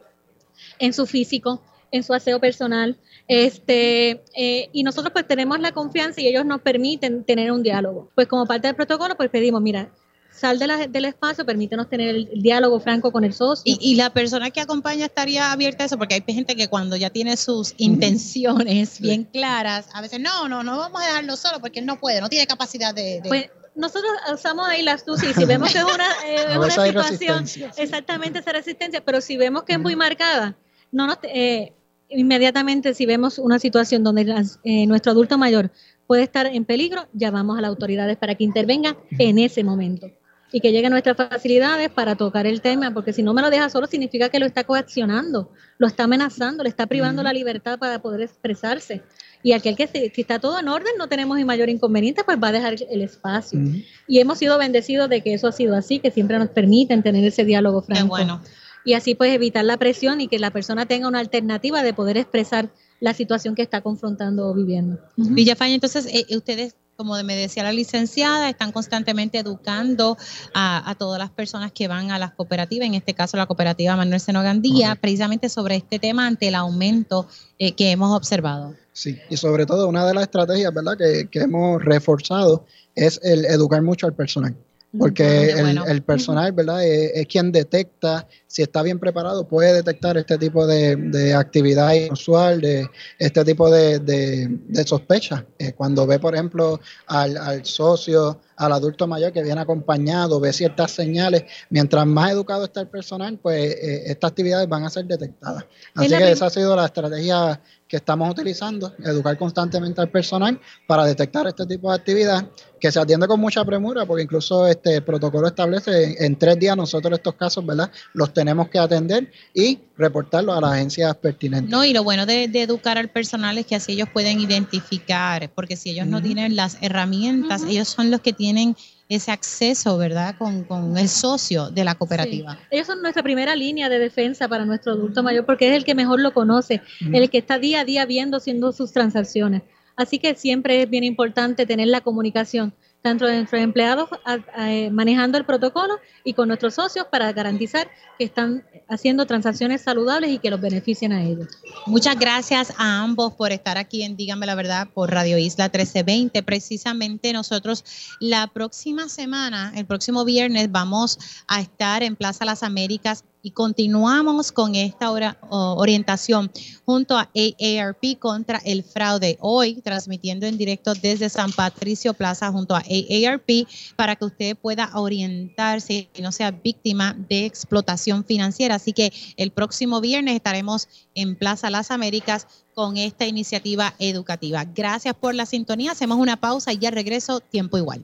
Speaker 14: en su físico, en su aseo personal, este, eh, y nosotros pues tenemos la confianza y ellos nos permiten tener un diálogo. Pues como parte del protocolo, pues pedimos, mira, sal del espacio, permítenos tener el, diálogo franco con el socio.
Speaker 2: Y, la persona que acompaña estaría abierta a eso, porque hay gente que cuando ya tiene sus intenciones bien claras, a veces no, no, no vamos a dejarlo solo porque él no puede, no tiene capacidad de...
Speaker 14: Pues, nosotros usamos ahí las astucia y si vemos que es una, eh, *laughs* una situación, exactamente esa resistencia, pero si vemos que es muy marcada, no nos, eh, inmediatamente si vemos una situación donde eh, nuestro adulto mayor puede estar en peligro, llamamos a las autoridades para que intervengan en ese momento y que lleguen nuestras facilidades para tocar el tema, porque si no me lo deja solo significa que lo está coaccionando, lo está amenazando, le está privando la libertad para poder expresarse. Y aquel que si, está todo en orden, no tenemos el mayor inconveniente, pues va a dejar el espacio. Y hemos sido bendecidos de que eso ha sido así, que siempre nos permiten tener ese diálogo franco.
Speaker 2: bueno.
Speaker 14: Y así pues evitar la presión y que la persona tenga una alternativa de poder expresar la situación que está confrontando o viviendo.
Speaker 2: Villafaña, entonces eh, ustedes como me decía la licenciada, están constantemente educando a, todas las personas que van a las cooperativas, en este caso la cooperativa Manuel Seno Gandía, precisamente sobre este tema ante el aumento eh, que hemos observado.
Speaker 15: Sí, y sobre todo una de las estrategias ¿verdad? Que, que hemos reforzado es el educar mucho al personal porque el, personal, ¿verdad? Es, quien detecta, si está bien preparado, puede detectar este tipo de, actividad inusual, de este tipo de, de, sospecha. Eh, cuando ve, por ejemplo, al, al, socio, al adulto mayor que viene acompañado, ve ciertas señales, mientras más educado está el personal, pues eh, estas actividades van a ser detectadas. Así que esa ha sido la estrategia que estamos utilizando, educar constantemente al personal para detectar este tipo de actividad que se atiende con mucha premura, porque incluso este protocolo establece en, tres días nosotros estos casos, ¿verdad? Los tenemos que atender y reportarlos a las agencias pertinentes.
Speaker 2: No, y lo bueno de, educar al personal es que así ellos pueden identificar, porque si ellos no tienen las herramientas, ellos son los que tienen ese acceso, ¿verdad?, con, el socio de la cooperativa.
Speaker 14: Ellos son nuestra primera línea de defensa para nuestro adulto mayor porque es el que mejor lo conoce, el que está día a día viendo, haciendo sus transacciones. Así que siempre es bien importante tener la comunicación tanto nuestros empleados eh, manejando el protocolo y con nuestros socios para garantizar que están haciendo transacciones saludables y que los beneficien a ellos.
Speaker 2: Muchas gracias a ambos por estar aquí en Dígame la Verdad por Radio Isla 1320. Precisamente nosotros la próxima semana, el próximo viernes, vamos a estar en Plaza Las Américas y continuamos con esta orientación junto a AARP contra el fraude. Hoy transmitiendo en directo desde San Patricio Plaza junto a AARP para que usted pueda orientarse y no sea víctima de explotación financiera. Así que el próximo viernes estaremos en Plaza Las Américas con esta iniciativa educativa. Gracias por la sintonía. Hacemos una pausa y ya regreso tiempo igual.